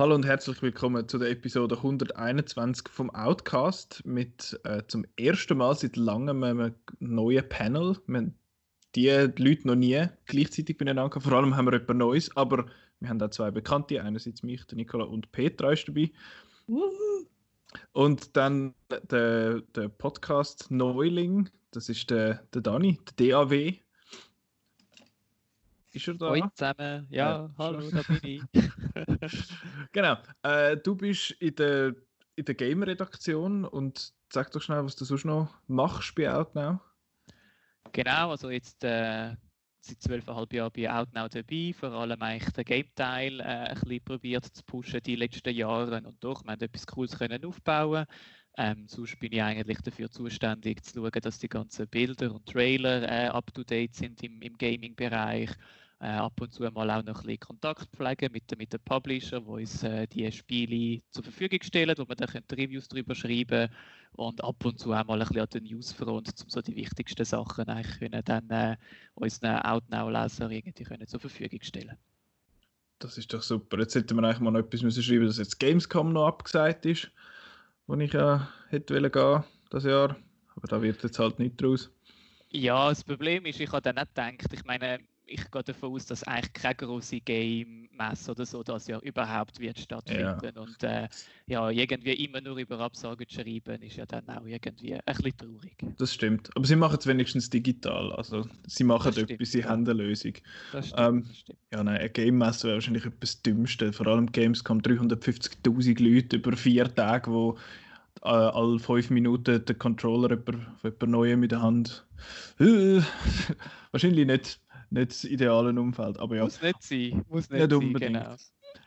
Hallo und herzlich willkommen zu der Episode 121 vom Outcast mit äh, zum ersten Mal seit langem einem neuen Panel. Wir haben die Leute noch nie gleichzeitig beieinander Vor allem haben wir etwas Neues, aber wir haben auch zwei Bekannte. Einerseits mich, der Nicola und Petra ist dabei. Woohoo. Und dann der, der Podcast Neuling, das ist der, der Dani, der DAW. Ist er da? Hallo zusammen, ja, ja hallo, da bin ich. genau, äh, du bist in der, in der Game-Redaktion und sag doch schnell, was du sonst noch machst bei Outnow. Genau, also jetzt äh, seit zwölfeinhalb Jahren bei Outnow dabei, vor allem eigentlich den Game-Teil äh, ein bisschen probiert zu pushen die letzten Jahre und doch, wir haben etwas Cooles können aufbauen. Ähm, sonst bin ich eigentlich dafür zuständig, zu schauen, dass die ganzen Bilder und Trailer äh, up-to-date sind im, im Gaming-Bereich äh, ab und zu mal auch noch ein bisschen Kontakt pflegen mit, mit den Publisher, die uns äh, die Spiele zur Verfügung stellen, wo wir dann Reviews darüber schreiben und ab und zu auch mal ein bisschen an der Newsfront, um so die wichtigsten Sachen eigentlich können dann äh, unseren Outnow-Lesern irgendwie können zur Verfügung stellen. Das ist doch super. Jetzt hätte man eigentlich mal noch etwas müssen schreiben, dass jetzt Gamescom noch abgesagt ist, wo ich ja hätte gehen das Jahr. Aber da wird jetzt halt nicht draus. Ja, das Problem ist, ich habe dann nicht gedacht, ich meine, ich gehe davon aus, dass eigentlich keine große Game-Messe oder so das Jahr überhaupt wird stattfinden. Ja. Und äh, ja, irgendwie immer nur über Absagen zu schreiben, ist ja dann auch irgendwie ein bisschen traurig. Das stimmt. Aber sie machen es wenigstens digital. Also sie machen das etwas, sie haben eine Lösung. Das stimmt, ähm, das stimmt. Ja, nein, eine Game-Messe wäre wahrscheinlich etwas Dümmste. Vor allem Gamescom 350.000 Leute über vier Tage, wo äh, alle fünf Minuten den Controller jemand, jemand Neuem mit der Hand. Äh, wahrscheinlich nicht nicht das ideale Umfeld. Aber ja. Muss nicht sein. Muss nicht, nicht unbedingt. Sein,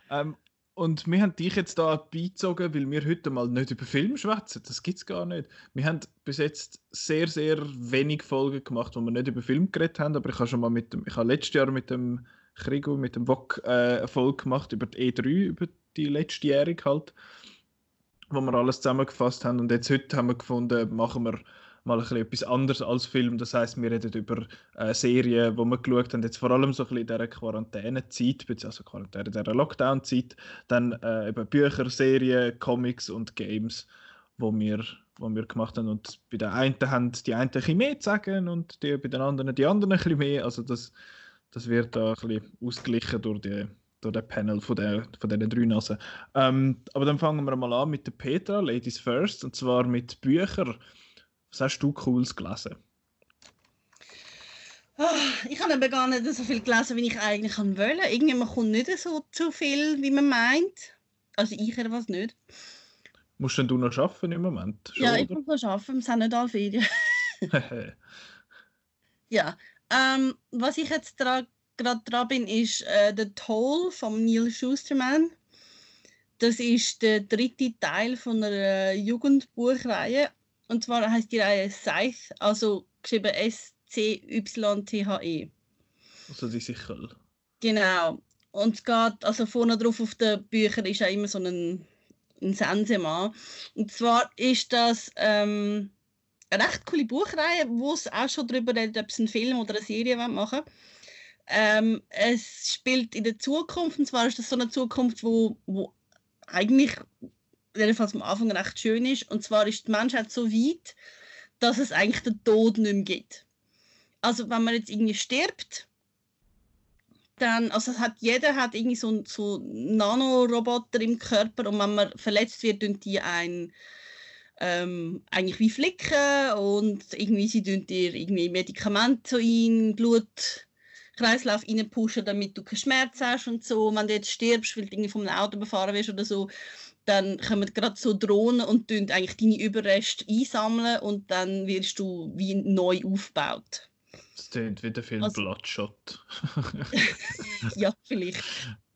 genau. Ähm, und wir haben dich jetzt da beizogen, weil wir heute mal nicht über Film schwätzen. Das gibt es gar nicht. Wir haben bis jetzt sehr, sehr wenig Folgen gemacht, wo wir nicht über Film geredet haben. Aber ich habe schon mal mit dem, ich habe letztes Jahr mit dem Krigo, mit dem VOG äh, eine Folge gemacht über die E3, über die letztjährige halt, wo wir alles zusammengefasst haben. Und jetzt heute haben wir gefunden, machen wir mal ein bisschen etwas anderes als Film. Das heißt, wir reden über äh, Serien, wo wir geschaut haben, jetzt vor allem so ein bisschen in dieser Quarantänezeit, also Quarantäne, dieser Lockdown-Zeit, dann äh, eben Bücher, Serien, Comics und Games, wo wir, wo wir gemacht haben. Und bei den einen haben die einen ein bisschen mehr zu sagen und die, bei den anderen die anderen ein bisschen mehr. Also das, das wird da ein bisschen ausgeglichen durch die durch den Panel von, der, von diesen drei Nasen. Ähm, aber dann fangen wir mal an mit der Petra, Ladies First, und zwar mit Büchern. Was hast du Cooles gelesen? Oh, ich habe gar nicht so viel gelesen, wie ich eigentlich wollte. Irgendwie man kommt nicht so zu viel, wie man meint. Also ich was nicht. Musst denn du noch arbeiten im Moment? Schon, ja, ich oder? muss noch arbeiten. Wir sind nicht alle Ferien. ja. Ähm, was ich jetzt gerade dran bin, ist äh, «The Toll» von Neil Schusterman. Das ist der dritte Teil von einer Jugendbuchreihe und zwar heißt die Reihe Scythe, also geschrieben S-C-Y-T-H-E. Also die Sichel. Genau. Und es geht, also vorne drauf auf den Büchern ist ja immer so ein, ein Sensemann. Und zwar ist das ähm, eine recht coole Buchreihe, wo es auch schon darüber redet, ob es einen Film oder eine Serie machen ähm, Es spielt in der Zukunft, und zwar ist das so eine Zukunft, wo, wo eigentlich jedenfalls am Anfang recht schön ist. Und zwar ist die Menschheit so weit, dass es eigentlich den Tod nicht mehr gibt. Also wenn man jetzt irgendwie stirbt, dann, also hat, jeder hat irgendwie so, so Nanoroboter im Körper und wenn man verletzt wird, tun die ein ähm, eigentlich wie flicken und irgendwie sie tun dir irgendwie Medikamente in Blut Kreislauf reinpushen, damit du keinen Schmerz hast und so. Wenn du jetzt stirbst, weil du irgendwie vom Auto befahren wirst oder so, dann kommen gerade so Drohnen und tun eigentlich deine Überreste einsammeln und dann wirst du wie neu aufgebaut. Das klingt wie der Film also, Bloodshot. ja, vielleicht.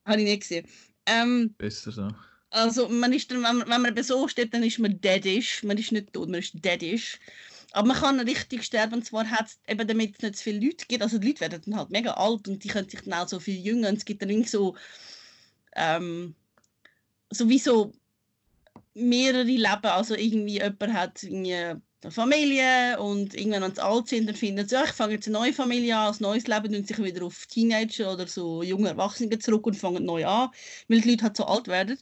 Habe ich nicht gesehen. Ähm, Besser so. Also man ist dann, wenn man, wenn man so steht, dann ist man deadish. Man ist nicht tot, man ist deadish. Aber man kann richtig sterben, und zwar hat es eben, damit es nicht zu viele Leute gibt, also die Leute werden dann halt mega alt und die können sich dann auch so viel jünger und es gibt dann irgendwie so, ähm, sowieso mehrere Leben, also irgendwie jemand hat irgendwie eine Familie und irgendwann, wenn sie alt sind, dann finden sie, ja, ich fange jetzt eine neue Familie an, ein neues Leben und sich wieder auf Teenager oder so junge Erwachsene zurück und fangen neu an, weil die Leute halt so alt werden.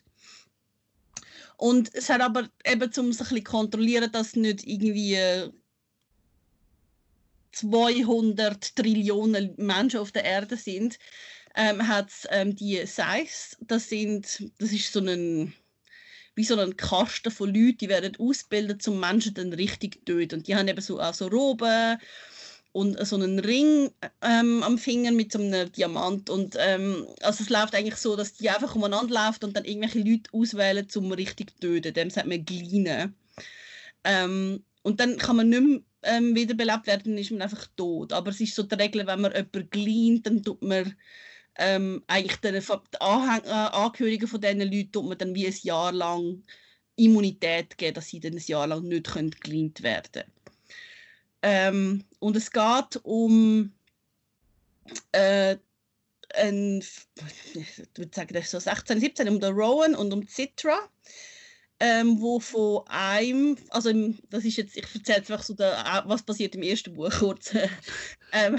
Und es hat aber eben, um es ein bisschen kontrollieren, dass nicht irgendwie 200 Trillionen Menschen auf der Erde sind, ähm, hat es ähm, die Size, das sind, das ist so ein wie so ein Kasten von Leuten, die werden ausgebildet, um Menschen dann richtig zu töten. Und die haben eben so, auch so Roben und so einen Ring ähm, am Finger mit so einem Diamant. Und ähm, also es läuft eigentlich so, dass die einfach umeinander laufen und dann irgendwelche Leute auswählen, um richtig zu töten. Dem sagt man Gleinen. Ähm, und dann kann man nicht mehr ähm, wiederbelebt werden, dann ist man einfach tot. Aber es ist so die Regel, wenn man jemanden gleint, dann tut man ähm, eigentlich den, den Anhäng äh, Angehörigen von diesen Leuten tut man dann wie ein Jahr lang Immunität geben, dass sie dann ein Jahr lang nicht geleint werden können. Ähm, und es geht um äh, ein, ich würde sagen, das ist so 16, 17, um den Rowan und um Citra, ähm, wo von einem, also im, das ist jetzt, ich erzähle einfach so, der, was passiert im ersten Buch kurz. ähm,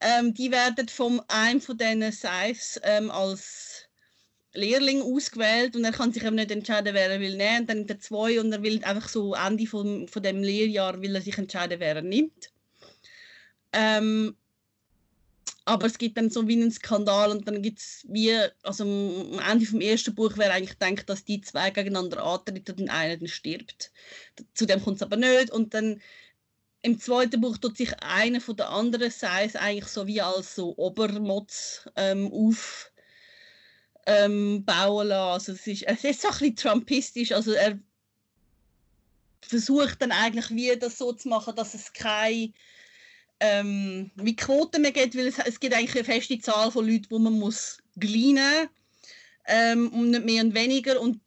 ähm, die werden von einem von diesen Seives ähm, als Lehrling ausgewählt und er kann sich eben nicht entscheiden, wer er will nehmen. Und dann nimmt er zwei und er will einfach so Ende von, von dem Lehrjahr will er sich entscheiden, wer er nimmt. Ähm, aber es gibt dann so wie einen Skandal und dann gibt es wie, also am Ende vom ersten Buch wäre eigentlich gedacht, dass die zwei gegeneinander antreten und einer dann stirbt. Zu dem kommt es aber nicht und dann im zweiten Buch tut sich einer von der anderen Seite eigentlich so wie als so Obermotz ähm, auf ähm, lassen. Also es ist, es ist so ein bisschen trumpistisch, also er versucht dann eigentlich wie das so zu machen, dass es keine ähm, wie Quoten mehr gibt, weil es, es gibt eigentlich eine feste Zahl von Leuten, wo man muss gleinen ähm, und nicht mehr und weniger und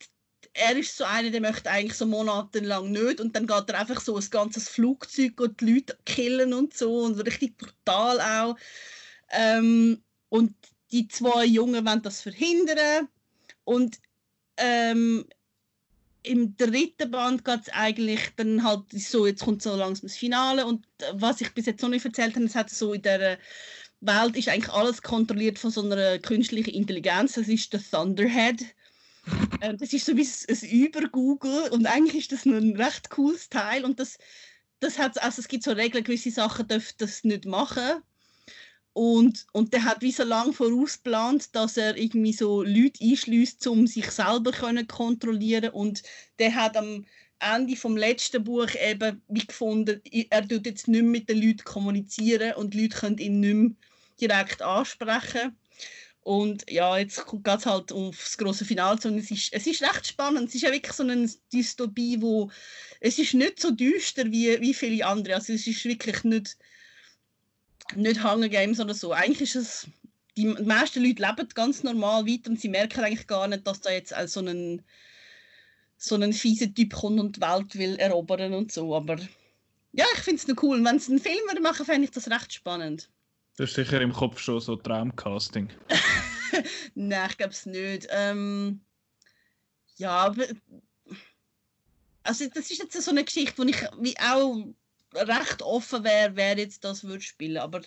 er ist so einer, der möchte eigentlich so monatelang nicht und dann geht er einfach so ein ganzes Flugzeug und die Leute killen und so und richtig brutal auch. Ähm, und die zwei Jungen wollen das verhindern und ähm, im dritten Band geht es eigentlich dann halt so, jetzt kommt so langsam das Finale und was ich bis jetzt noch nicht erzählt habe, es hat so in der Welt ist eigentlich alles kontrolliert von so einer künstlichen Intelligenz, das ist der Thunderhead äh, das ist so wie ein Über-Google und eigentlich ist das ein recht cooles Teil und das, das hat, also es gibt so Regeln, gewisse Sachen dürfen das nicht machen und, und der hat wie so lange vorausgeplant, dass er irgendwie so Leute einschließt, um sich selber können kontrollieren und der hat am Ende vom letzten Buch eben wie gefunden, er tut jetzt nicht mehr mit den Leuten kommunizieren und die Leute können ihn nicht mehr direkt ansprechen und ja, jetzt geht es halt aufs große Finale zu und es ist, es ist recht spannend. Es ist ja wirklich so eine Dystopie, wo es ist nicht so düster wie, wie viele andere. Also es ist wirklich nicht, nicht Hunger Games oder so. Eigentlich ist es, die meisten Leute leben ganz normal weiter und sie merken eigentlich gar nicht, dass da jetzt auch so ein so ein fieser Typ kommt und die Welt will erobern und so. Aber ja, ich finde es noch cool. Wenn sie einen Film machen fände ich das recht spannend. Du hast sicher im Kopf schon so Traumcasting. Nein, ich glaube es nicht. Ähm, ja, aber. Also, das ist jetzt so eine Geschichte, wo ich wie auch recht offen wäre, wer jetzt das würde spielen. Aber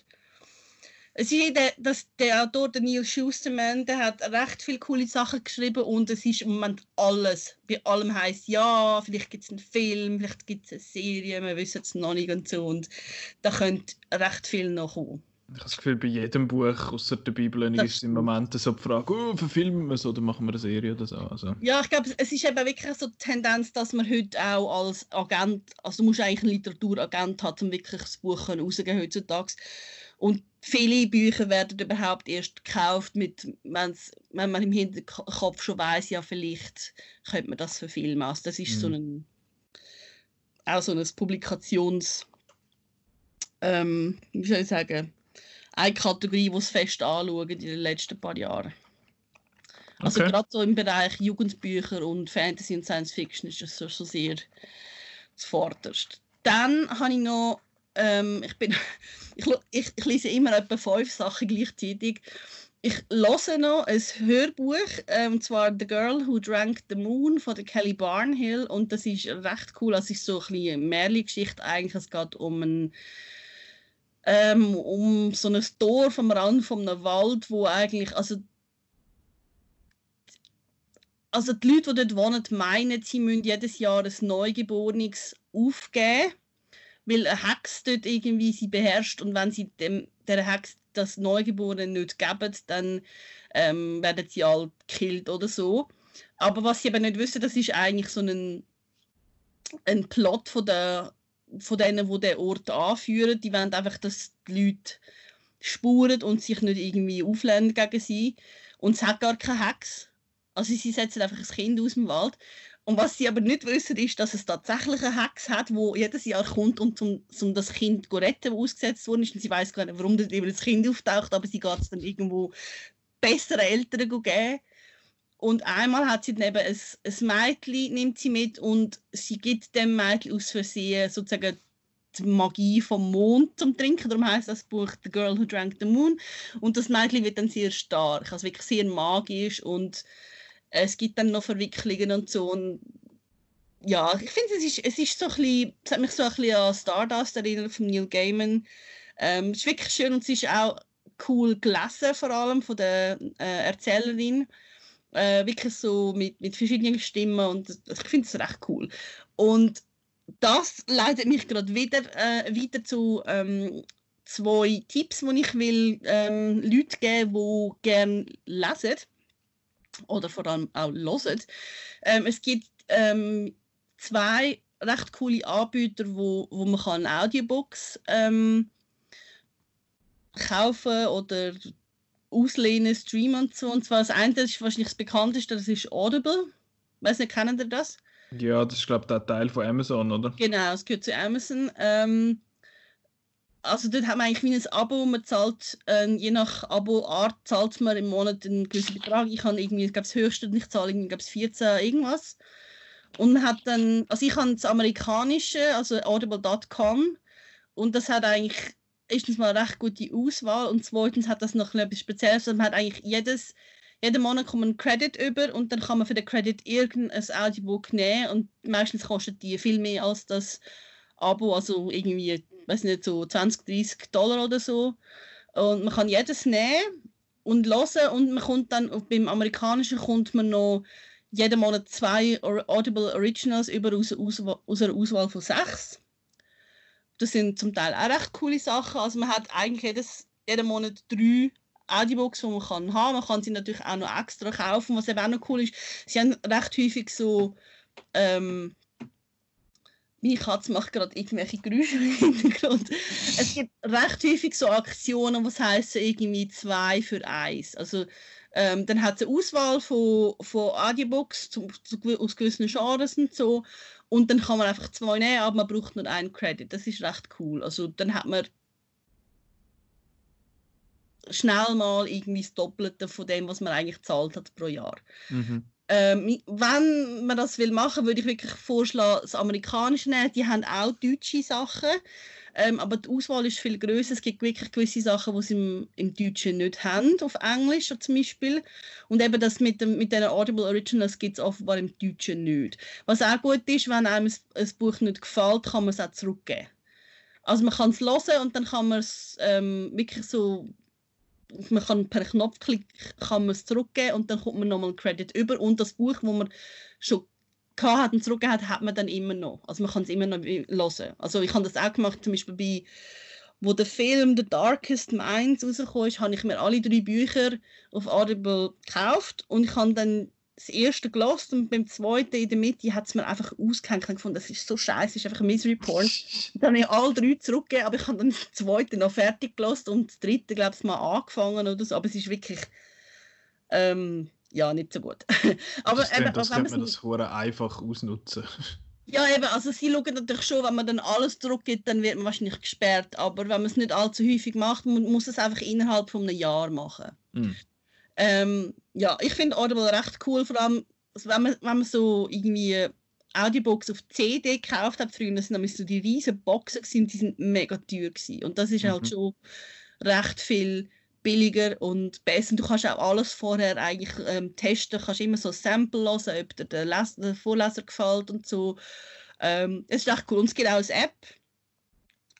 es ist der, das, der Autor, der Neil Schusterman, der hat recht viele coole Sachen geschrieben und es ist im Moment alles. Bei allem heißt ja, vielleicht gibt es einen Film, vielleicht gibt es eine Serie, wir wissen es noch nicht und so. Und da könnte recht viel noch kommen. Ich habe das Gefühl, bei jedem Buch außer der Bibel das ist im Moment so die Frage, oh, verfilmen wir es oder machen wir eine Serie oder so. Also. Ja, ich glaube, es ist eben wirklich so die Tendenz, dass man heute auch als Agent, also du musst eigentlich einen Literaturagent haben, um wirklich das Buch rauszugeben heutzutage. Und viele Bücher werden überhaupt erst gekauft, mit, wenn man im Hinterkopf schon weiß, ja, vielleicht könnte man das verfilmen. Also das ist mhm. so ein, auch so ein Publikations, ähm, wie soll ich sagen, eine Kategorie, die es fest anschauen in den letzten paar Jahren. Also okay. gerade so im Bereich Jugendbücher und Fantasy und Science Fiction ist das so, so sehr das Vorderste. dann habe ich noch, ähm, ich, bin, ich, ich, ich, lese immer etwa fünf Sachen gleichzeitig. Ich lese noch ein Hörbuch, ähm, und zwar The Girl Who Drank the Moon von der Kelly Barnhill und das ist recht cool, es ist so ein bisschen eine Märchengeschichte eigentlich, es geht um ein ähm, um so ein Dorf am Rand von einem Wald, wo eigentlich, also also die Leute, die dort wohnen, meinen, sie müssen jedes Jahr ein Neugeborenes aufgeben, weil eine Hex dort irgendwie sie beherrscht und wenn sie dem, der Hex das Neugeborene nicht geben, dann ähm, werden sie halt gekillt oder so. Aber was sie aber nicht wissen, das ist eigentlich so ein, ein Plot von, der, von denen, die den Ort anführen. Die wollen einfach, dass die Leute spuren und sich nicht irgendwie auflehnen gegen sie. Und es hat gar keine Hex. Also sie setzen einfach ein Kind aus dem Wald. Und was sie aber nicht wissen, ist, dass es tatsächlich eine Hex hat, wo jedes Jahr kommt, um, zum, um das Kind zu retten, das ausgesetzt worden ist. Und sie weiß gar nicht, warum das, das Kind auftaucht, aber sie geht es dann irgendwo besseren Eltern geben. Und einmal hat sie dann eben ein, ein Mädchen, nimmt sie mit und sie gibt dem Mädchen aus Versehen sozusagen die Magie vom Mond zum Trinken. Darum heißt das Buch The Girl Who Drank the Moon. Und das Mädchen wird dann sehr stark, also wirklich sehr magisch und es gibt dann noch Verwicklungen und so. Und ja, ich finde, es ist, es ist so ein bisschen, es hat mich so ein bisschen an Stardust erinnert von Neil Gaiman. Ähm, es ist wirklich schön und es ist auch cool gelesen, vor allem von der äh, Erzählerin. Äh, wirklich so mit, mit verschiedenen Stimmen und ich finde es recht cool. Und das leitet mich gerade wieder äh, weiter zu ähm, zwei Tipps, die ich will ähm, Leute geben, die gerne lesen oder vor allem auch hören. Ähm, es gibt ähm, zwei recht coole Anbieter, wo, wo man kann Audiobooks ähm, kaufen oder auslehnen, streamen und so. Und zwar das eine, das ist wahrscheinlich das bekannteste, das ist Audible. Weiß nicht, kennen ihr das? Ja, das ist glaube ich der Teil von Amazon, oder? Genau, es gehört zu Amazon. Ähm, also dort haben wir eigentlich wie ein Abo, man zahlt, äh, je nach Abo-Art zahlt man im Monat einen gewissen Betrag. Ich habe irgendwie, ich glaube das höchste, ich zahle irgendwie, glaube 14 irgendwas. Und man hat dann, also ich habe das amerikanische, also audible.com und das hat eigentlich erstens mal eine recht gute Auswahl und zweitens hat das noch etwas Spezielles. Man hat eigentlich jedes, jeden Monat kommt ein Credit über und dann kann man für den Credit irgendein Audiobook nehmen und meistens kostet die viel mehr als das Abo, also irgendwie weiß nicht, so 20, 30 Dollar oder so. Und man kann jedes nehmen und hören und man kommt dann, beim amerikanischen kommt man noch jeden Monat zwei Audible Originals über aus, aus, aus einer Auswahl von sechs. Das sind zum Teil auch recht coole Sachen. Also man hat eigentlich jedes, jeden Monat drei Audiobooks, die man kann haben. Man kann sie natürlich auch noch extra kaufen, was eben auch noch cool ist. Sie haben recht häufig so ähm, meine Katze macht gerade irgendwelche Geräusche im Hintergrund. Es gibt recht häufig so Aktionen, was heißen irgendwie zwei für eins. Also ähm, dann hat es eine Auswahl von, von Audiobooks zu, zu, aus gewissen Genres und so. Und dann kann man einfach zwei nehmen, aber man braucht nur einen Credit. Das ist recht cool. Also dann hat man schnell mal irgendwie das Doppelte von dem, was man eigentlich zahlt hat pro Jahr. Mhm. Ähm, wenn man das will machen, würde ich wirklich vorschlagen, das Amerikanische nehmen. Die haben auch deutsche Sachen, ähm, aber die Auswahl ist viel größer. Es gibt wirklich gewisse Sachen, die sie im, im Deutschen nicht haben, auf Englisch zum Beispiel. Und eben das mit, dem, mit den Audible Originals gibt es offenbar im Deutschen nicht. Was auch gut ist, wenn einem ein, Buch nicht gefällt, kann man es auch zurückgeben. Also man kann es hören und dann kann man es ähm, wirklich so man kann per Knopfklick kann man es zurückgeben und dann kommt man nochmal Credit über und das Buch, wo man schon hat und zurückgegeben hat, hat man dann immer noch. Also man kann es immer noch hören. Also ich habe das auch gemacht, zum Beispiel bei wo der Film The Darkest Minds rausgekommen ist, habe ich mir alle drei Bücher auf Audible gekauft und ich habe dann das erste gelost und beim zweiten in der Mitte hat es mir einfach ausgehängt und gefunden, das ist so scheiße, das ist einfach ein Misery Porn. dann habe ich alle drei zurückgegeben, aber ich habe dann das zweite noch fertig gelost und das dritte, glaube ich, mal angefangen oder so, aber es ist wirklich ähm, ja, nicht so gut. aber das eben, das könnte man das Hure einfach ausnutzen. Ja, eben, also sie schauen natürlich schon, wenn man dann alles zurückgibt, dann wird man wahrscheinlich gesperrt, aber wenn man es nicht allzu häufig macht, man muss es einfach innerhalb von einem Jahr machen. Mm. Ähm, ja, ich finde Audible recht cool, vor allem wenn man, wenn man so irgendwie Audiobooks auf CD gekauft habe früher, das waren so die riesen Boxen gewesen, die sind mega teuer gewesen. Und das ist halt mhm. halt schon recht viel billiger und besser. Du kannst auch alles vorher eigentlich ähm, testen, du kannst immer so Sample hören, ob dir der, Les der Vorleser gefällt und so. Ähm, es ist echt cool. Und es gibt auch eine App.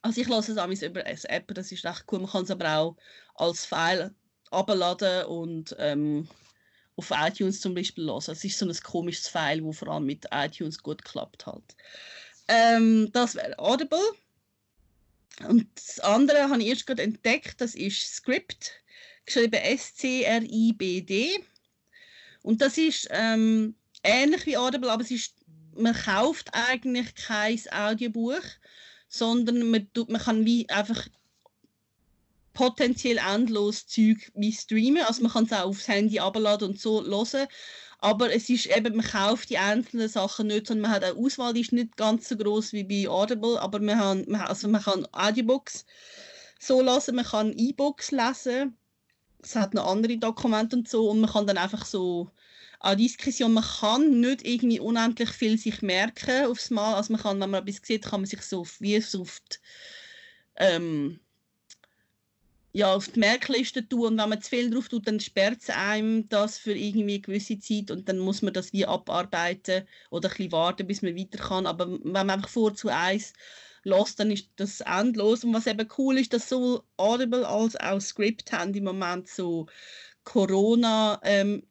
Also ich lasse es auch über eine App, das ist echt cool. Man kann es aber auch als File abladen und ähm, auf iTunes zum Beispiel hören. Es ist so ein komisches File, wo vor allem mit iTunes gut klappt halt. Ähm, das wäre Audible. Und das andere habe ich erst gerade entdeckt, das ist Script, geschrieben S-C-R-I-B-D. Und das ist ähm, ähnlich wie Audible, aber es ist, man kauft eigentlich kein Audiobuch, sondern man, tut, man kann wie einfach potenziell endlos Zeug wie streamen. Also man kann es auch aufs Handy abladen und so hören. Aber es ist eben, man kauft die einzelnen Sachen nicht, sondern man hat eine Auswahl, die ist nicht ganz so groß wie bei Audible, aber man, man, also man kann Audiobooks so lesen, man kann E-Books lesen, es hat noch andere Dokumente und so und man kann dann einfach so an Diskussion, man kann nicht irgendwie unendlich viel sich merken aufs Mal, also man kann, wenn man etwas sieht, kann man sich so wie so oft ähm, ja, auf die Merkliste tun und wenn man zu viel drauf tut, dann sperrt es einem das für irgendwie eine gewisse Zeit und dann muss man das wie abarbeiten oder ein bisschen warten, bis man weiter kann. Aber wenn man einfach vor zu eins lässt, dann ist das endlos. Und was eben cool ist, dass sowohl Audible als auch Script haben im Moment so Corona, ähm,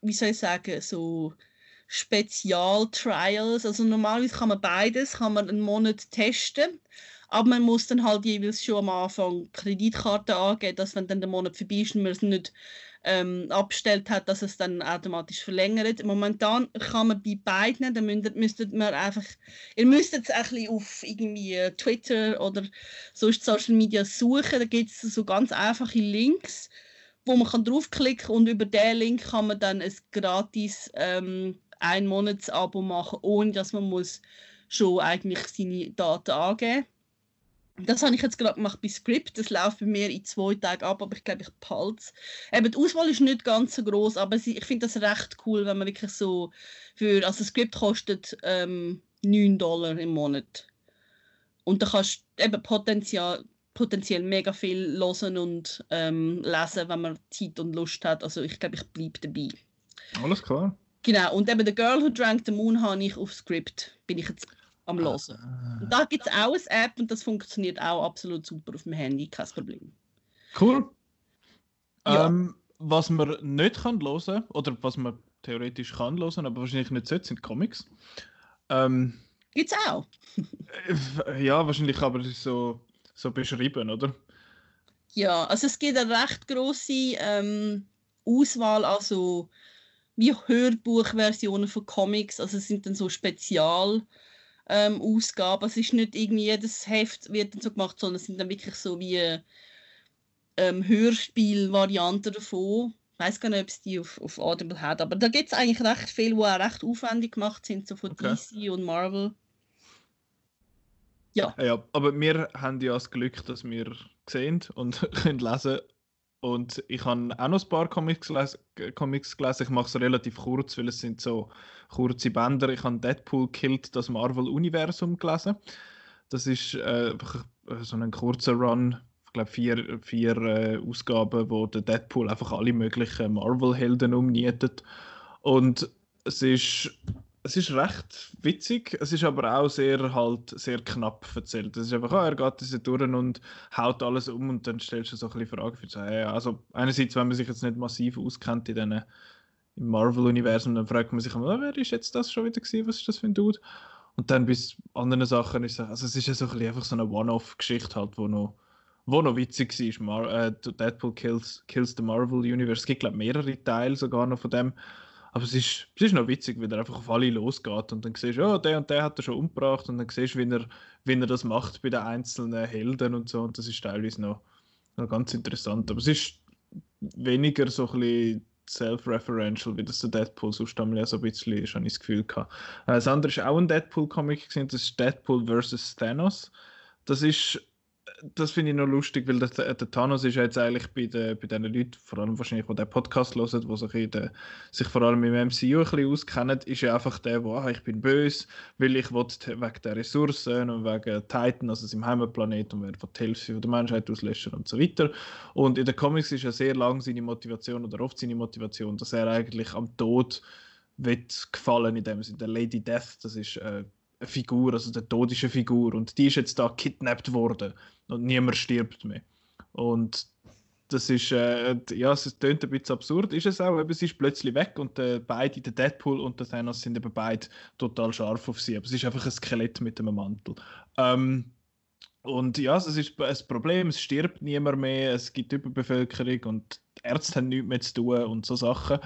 wie soll ich sagen, so Spezialtrials. Also normalerweise kann man beides, kann man einen Monat testen aber man muss dann halt jeweils schon am Anfang Kreditkarte angeben, dass wenn dann der Monat vorbei ist und man es nicht ähm, abgestellt hat, dass es dann automatisch verlängert. Momentan kann man bei beiden, dann müsstet, müsstet man einfach, ihr müsstet es ein bisschen auf irgendwie Twitter oder sonst Social Media suchen, da gibt es so ganz einfache Links, wo man kann draufklicken und über den Link kann man dann ein gratis ähm, ein Monatsabo machen, ohne dass man muss schon eigentlich seine Daten angeben muss. Das habe ich jetzt gerade gemacht bei Script. Das läuft bei mir in zwei Tagen ab, aber ich glaube, ich behalte es. Eben, die Auswahl ist nicht ganz so groß, aber ich finde das recht cool, wenn man wirklich so für. Also, Script kostet ähm, 9 Dollar im Monat. Und da kannst du eben potenziell, potenziell mega viel hören und ähm, lesen, wenn man Zeit und Lust hat. Also, ich glaube, ich bleibe dabei. Alles klar. Genau, und eben The Girl Who Drank the Moon habe ich auf Script. Bin ich jetzt am ah. Hören. Ah. Und da gibt es auch eine App und das funktioniert auch absolut super auf dem Handy, kein Problem. Cool. Ja. Ähm, was man nicht kann hören, oder was man theoretisch kann hören, aber wahrscheinlich nicht sollte, sind Comics. Ähm, es auch? Äh, ja, wahrscheinlich, aber so, so beschrieben, oder? Ja, also es gibt eine recht große ähm, Auswahl, also wie Hörbuchversionen von Comics, also es sind dann so Spezial- ähm, Ausgaben. Es ist nicht irgendwie jedes Heft wird so gemacht, sondern es sind dann wirklich so wie ähm, Hörspiel-Varianten davon. Ich weiß gar nicht, ob es die auf, auf Audible hat, aber da gibt es eigentlich recht viele, die auch recht aufwendig gemacht sind, so von okay. DC und Marvel. Ja. ja. Aber wir haben ja das Glück, dass wir sehen und können lesen und ich habe auch noch ein paar Comics gelesen. Comics gelesen. Ich mache es relativ kurz, weil es sind so kurze Bänder. Ich habe Deadpool Killed das Marvel-Universum gelesen. Das ist äh, so ein kurzer Run. Ich glaube, vier, vier äh, Ausgaben, wo der Deadpool einfach alle möglichen Marvel-Helden umnietet. Und es ist es ist recht witzig, es ist aber auch sehr halt sehr knapp erzählt. Es ist einfach, ah, er geht diese durch und haut alles um und dann stellst du so ein bisschen Fragen für so, also einerseits, wenn man sich jetzt nicht massiv auskennt in diesen, im Marvel-Universum, dann fragt man sich immer, ah, wer ist jetzt das schon wieder gewesen, was ist das für ein Dude? Und dann bis anderen Sachen ist es, also es ist ja so ein einfach so eine One-Off-Geschichte halt, wo noch wo noch witzig war, Mar äh, Deadpool kills, kills the Marvel Universe. Es gibt, glaube mehrere Teile sogar noch von dem. Aber es ist, es ist noch witzig, wie er einfach auf alle losgeht und dann siehst du, oh, der und der hat er schon umgebracht und dann siehst du, wie er, wie er das macht bei den einzelnen Helden und so und das ist teilweise noch, noch ganz interessant. Aber es ist weniger so ein bisschen self-referential, wie das der Deadpool sonst einmal so ein bisschen ist, habe ich das Gefühl gehabt. Äh, das andere ist auch ein Deadpool-Comic, das ist Deadpool vs. Thanos. Das ist das finde ich noch lustig, weil der, der, Thanos ist jetzt eigentlich bei, den, bei den Leuten, vor allem wahrscheinlich, die den Podcast hören, die sich, den, sich vor allem im MCU ein bisschen auskennen, ist ja einfach der, der, ah, ich bin böse, weil ich will, wegen der Ressourcen und wegen Titan, also seinem Heimatplanet und wird die Hälfte der Menschheit auslöschen und so weiter. Und in den Comics ist ja sehr lang seine Motivation oder oft seine Motivation, dass er eigentlich am Tod wird gefallen in dem Sinne. Der Lady Death, das ist äh, Figur, also der Tod ist eine Figur und die ist jetzt da kidnappt worden und niemand stirbt mehr. Und das ist, äh, ja, es klingt ein bisschen absurd, ist es auch, aber sie ist plötzlich weg und äh, beide, der Deadpool und der Thanos sind eben beide total scharf auf sie, aber es ist einfach ein Skelett mit einem Mantel. Ähm, und ja, es ist ein Problem, es stirbt niemand mehr, es gibt Überbevölkerung und die Ärzte haben nichts mehr zu tun und so Sachen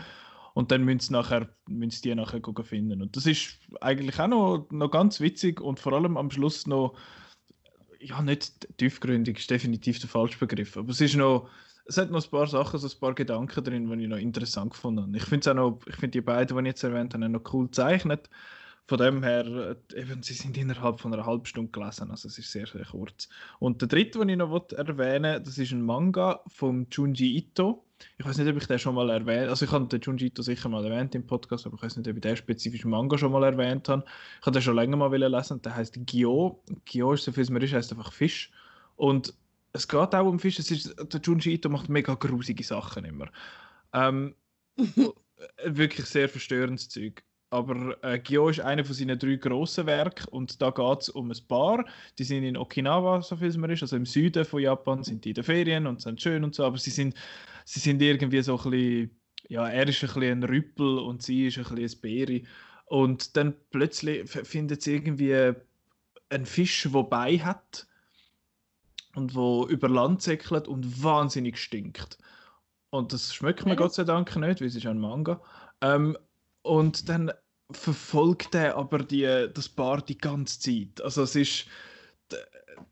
und dann müssen sie, nachher, müssen die nachher finden. Und das ist eigentlich auch noch, noch ganz witzig und vor allem am Schluss noch, ja, nicht tiefgründig, ist definitiv der falsche Begriff, aber es ist noch, es hat noch ein paar Sachen, so ein paar Gedanken drin, die ich noch interessant gefunden habe. Ich finde auch noch, ich finde die beiden, die ich jetzt erwähnt habe, noch cool gezeichnet. Von dem her, äh, eben, sie sind innerhalb von einer halben Stunde gelesen, also es ist sehr, sehr kurz. Und der dritte, den ich noch erwähnen will, das ist ein Manga von Junji Ito ich weiß nicht, ob ich den schon mal erwähnt Also ich habe den Junji Ito sicher mal erwähnt im Podcast, aber ich weiß nicht, ob ich den spezifischen Manga schon mal erwähnt habe. Ich habe den schon länger mal lesen. Der heißt Gyo. Gyo ist so viel, es ist, heißt einfach Fisch. Und es geht auch um Fisch. Es ist, der Junji Ito macht mega grusige Sachen immer. Ähm, wirklich sehr verstörendes Zeug. Aber äh, Gyo ist einer von seinen drei grossen Werken und da geht es um ein Paar. Die sind in Okinawa, so viel es mir ist, also im Süden von Japan, sind die in den Ferien und sind schön und so, aber sie sind sie sind irgendwie so ein bisschen, ja, er ist ein bisschen ein Rüppel und sie ist ein bisschen ein Beere. Und dann plötzlich findet sie irgendwie einen Fisch, der Bei hat und wo über Land säckelt und wahnsinnig stinkt. Und das schmeckt mir Gott sei Dank nicht, weil es ist ein Manga. Ähm, und dann verfolgt er aber die, das Paar die ganze Zeit. Also es ist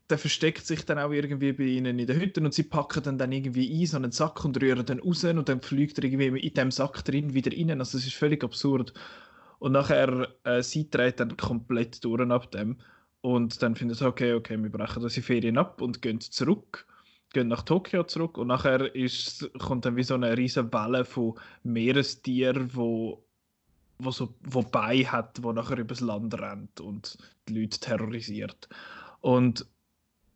der versteckt sich dann auch irgendwie bei ihnen in den Hütten und sie packen dann, dann irgendwie ein, so einen Sack und rühren dann raus und dann fliegt er irgendwie in dem Sack drin wieder rein. Also es ist völlig absurd. Und nachher, äh, sie dreht dann komplett durch ab dem. Und dann findet sie, okay, okay, wir brechen unsere Ferien ab und gehen zurück, gehen nach Tokio zurück. Und nachher ist, kommt dann wie so eine riesige Welle von Meerestieren, wo wo so wobei hat, wo nachher übers Land rennt und die Leute terrorisiert. Und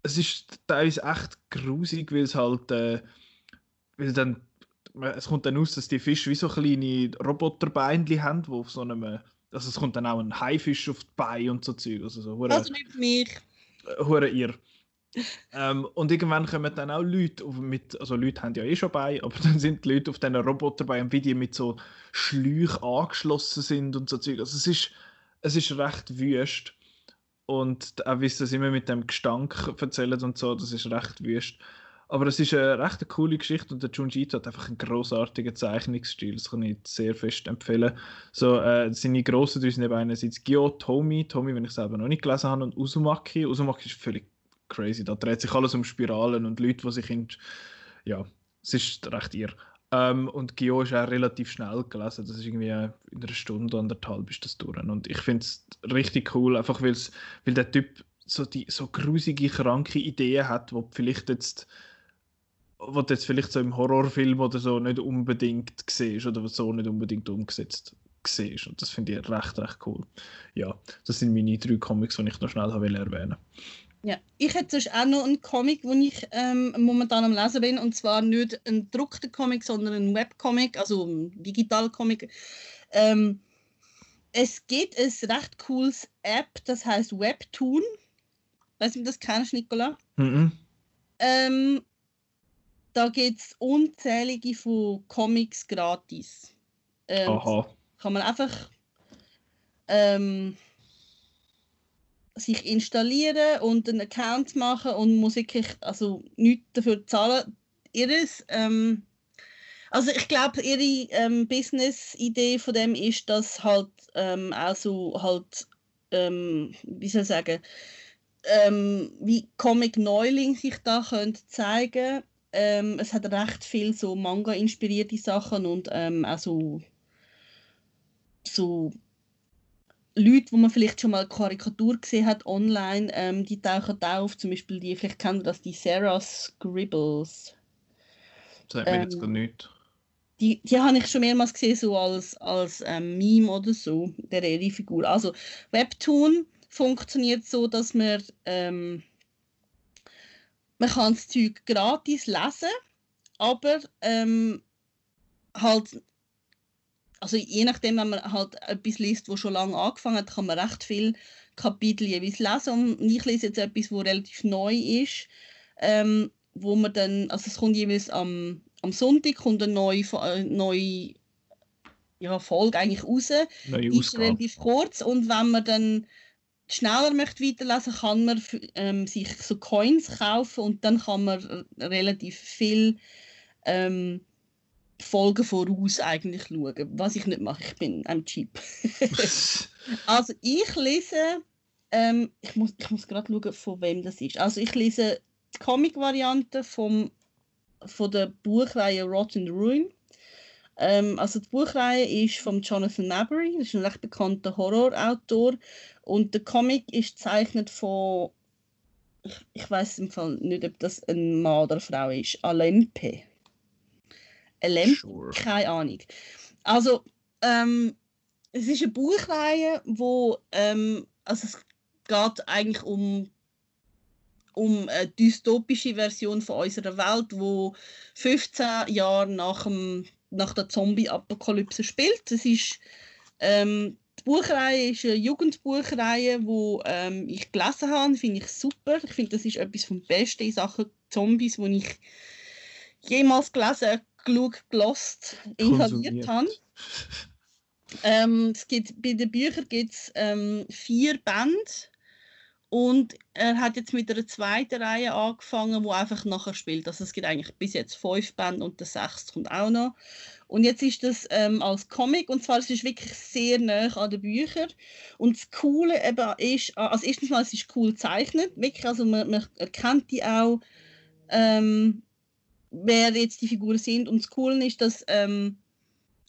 es ist teilweise echt grusig, weil es halt, äh, weil dann, es kommt dann aus, dass die Fische wie so kleine Roboterbeinchen haben, die auf so einem, also es kommt dann auch ein Haifisch auf die Beine und so Zeug. Also, so, hure, also nicht mich. Hure ihr. Ähm, und irgendwann kommen dann auch Leute mit, also Leute haben ja eh schon bei, aber dann sind die Leute auf diesen Roboterbeinen, wie die mit so Schläuchen angeschlossen sind und so Zeug. Also es ist, es ist recht wüst. Und auch wie sie das immer mit dem Gestank erzählen und so, das ist recht wüst. Aber es ist eine recht coole Geschichte und der Junji Ito hat einfach einen großartigen Zeichnungsstil. Das kann ich sehr fest empfehlen. So, äh, seine grossen drei sind eben einerseits Gyo, Tomi, Tomi, wenn ich es selber noch nicht gelesen habe, und Uzumaki. Uzumaki ist völlig crazy. Da dreht sich alles um Spiralen und Leute, die sich in. Ja, es ist recht irr. Ähm, und Gio ist auch relativ schnell gelesen. Das ist irgendwie in einer Stunde, anderthalb ist das durch. Und ich finde es richtig cool, einfach weil der Typ so, die, so grusige, kranke Ideen hat, wo vielleicht jetzt du jetzt vielleicht so im Horrorfilm oder so nicht unbedingt siehst oder so nicht unbedingt umgesetzt siehst. Und das finde ich recht, recht cool. Ja, das sind meine drei Comics, die ich noch schnell erwähnen wollte. Ja, ich hätte sonst auch noch einen Comic, den ich ähm, momentan am Lesen bin, und zwar nicht ein gedruckter Comic, sondern ein Webcomic, also ein digitaler Comic. Ähm, es gibt ein recht cooles App, das heißt Webtoon. Weißt du, das kennst, Nicola? Mhm. Ähm, da gibt es unzählige von Comics gratis. Ähm, Aha. Kann man einfach ähm, sich installieren und einen Account machen und muss wirklich also nichts dafür zahlen. Ihres, ähm, also ich glaube, ihre ähm, Business-Idee von dem ist, dass halt ähm, also halt, ähm, wie soll ich sagen, ähm, wie Comic Neuling sich da könnte zeigen. Ähm, es hat recht viel so Manga-inspirierte Sachen und ähm, also so Leute, wo man vielleicht schon mal Karikatur gesehen hat online, ähm, die tauchen da auf, zum Beispiel die, vielleicht kennen das die Sarah Scribbles. Sagt mir jetzt Ähm, gar nicht. Die, die habe ich schon mehrmals gesehen, so als, als ähm, Meme oder so, der ihre Figur. Also Webtoon funktioniert so, dass man, ähm, man kann das Zeug gratis lesen, aber ähm, halt, also je nachdem, wenn man halt etwas liest, wo schon lange angefangen hat, kann man recht viel Kapitel jeweils lesen. Und ich lese jetzt etwas, wo relativ neu ist, ähm, wo man dann, also es kommt jeweils am, am Sonntag kommt eine neue, äh, neue ja, Folge eigentlich raus. Neue Die ist Ausgabe. relativ kurz und wenn man dann schneller möchte weiterlesen, kann man ähm, sich so Coins kaufen und dann kann man relativ viel ähm, Folgen voraus eigentlich schauen. Was ich nicht mache, ich bin ein cheap. Also ich lese, ähm, ich muss, ich muss gerade schauen, von wem das ist. Also ich lese die Comic-Variante vom von der Buchreihe Rotten Ruin. Ähm, also die Buchreihe ist von Jonathan Mabry, das ist ein recht bekannter Horrorautor und der Comic ist gezeichnet von ich, ich weiß im Fall nicht, ob das ein Mann oder eine Frau ist. Alempe. Alempe Sure. keine Ahnung. Also, ähm, es ist eine Buchreihe, wo ähm, also es geht eigentlich um um eine dystopische Version von unserer Welt, wo 15 Jahre nach, dem, nach der Zombie-Apokalypse spielt. Es ist ähm, die Buchreihe ist eine Jugendbuchreihe, wo ähm, ich gelesen habe, finde ich super. Ich finde, das ist etwas vom Besten in Sachen Zombies, wo ich jemals gelesen, geschaut, gelost, inhaliert habe. Ähm, es gibt, bei den Büchern gibt es ähm, vier Bände und er hat jetzt mit einer zweiten Reihe angefangen, wo einfach nachher spielt. Also es gibt eigentlich bis jetzt fünf Bände und der sechste kommt auch noch. Und jetzt ist das ähm, als Comic und zwar es ist wirklich sehr nah an den Büchern. Und das Coole eben ist, also erstens mal, es ist cool gezeichnet, wirklich, also man, man erkennt die auch, ähm, wer jetzt die Figuren sind. Und das Coole ist, dass ähm,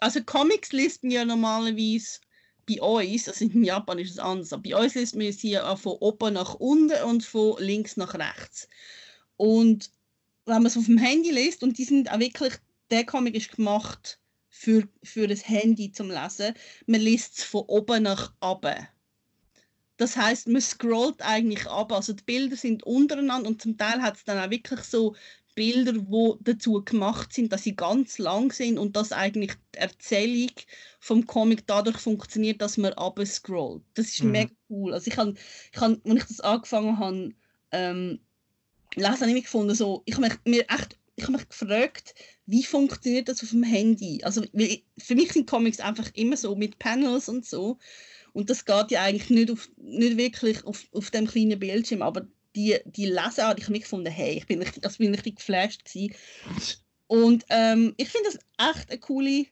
also Comics liest man ja normalerweise bei uns, also in Japan ist es anders, aber bei uns liest man sie ja von oben nach unten und von links nach rechts. Und wenn man es auf dem Handy liest, und die sind auch wirklich, der Comic ist gemacht für, für das Handy zum Lesen, man liest es von oben nach unten. Das heißt, man scrollt eigentlich ab, also die Bilder sind untereinander und zum Teil hat es dann auch wirklich so Bilder, die dazu gemacht sind, dass sie ganz lang sind und dass eigentlich die Erzählung vom Comic dadurch funktioniert, dass man scrollt. Das ist Mhm. mega cool. Also ich habe, ich hab, als ich das angefangen habe, ähm, lesen, habe ich mich gefunden, so, ich habe mich, mir echt, ich habe mich gefragt, wie funktioniert das auf dem Handy? Also ich- für mich sind Comics einfach immer so mit Panels und so. Und das geht ja eigentlich nicht, auf, nicht wirklich auf, auf dem kleinen Bildschirm, aber die, die Lesart, ich habe mich gefunden, hey, ich bin richtig, das bin richtig geflasht gewesen. Und ähm, ich finde das echt eine coole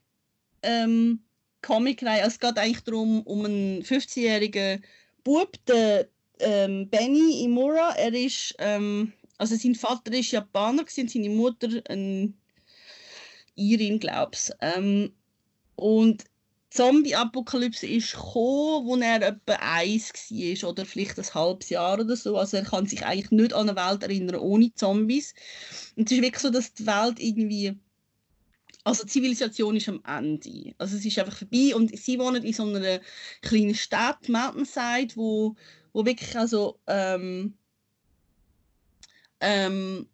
ähm, Comicreihe. Also es geht eigentlich darum, um einen 15-jährigen Bub, der ähm, Benny Imura. Er ist, ähm, also sein Vater ist Japaner und seine Mutter ein Irin, glaub's. Ähm, und die Zombie-Apokalypse ist gekommen, als er etwa eins war oder vielleicht ein halbes Jahr oder so. Also er kann sich eigentlich nicht an eine Welt erinnern ohne Zombies. Und es ist wirklich so, dass die Welt irgendwie also die Zivilisation ist am Ende. Also es ist einfach vorbei und sie wohnen in so einer kleinen Stadt, Mountainside, wo, wo wirklich also ähm, ähm,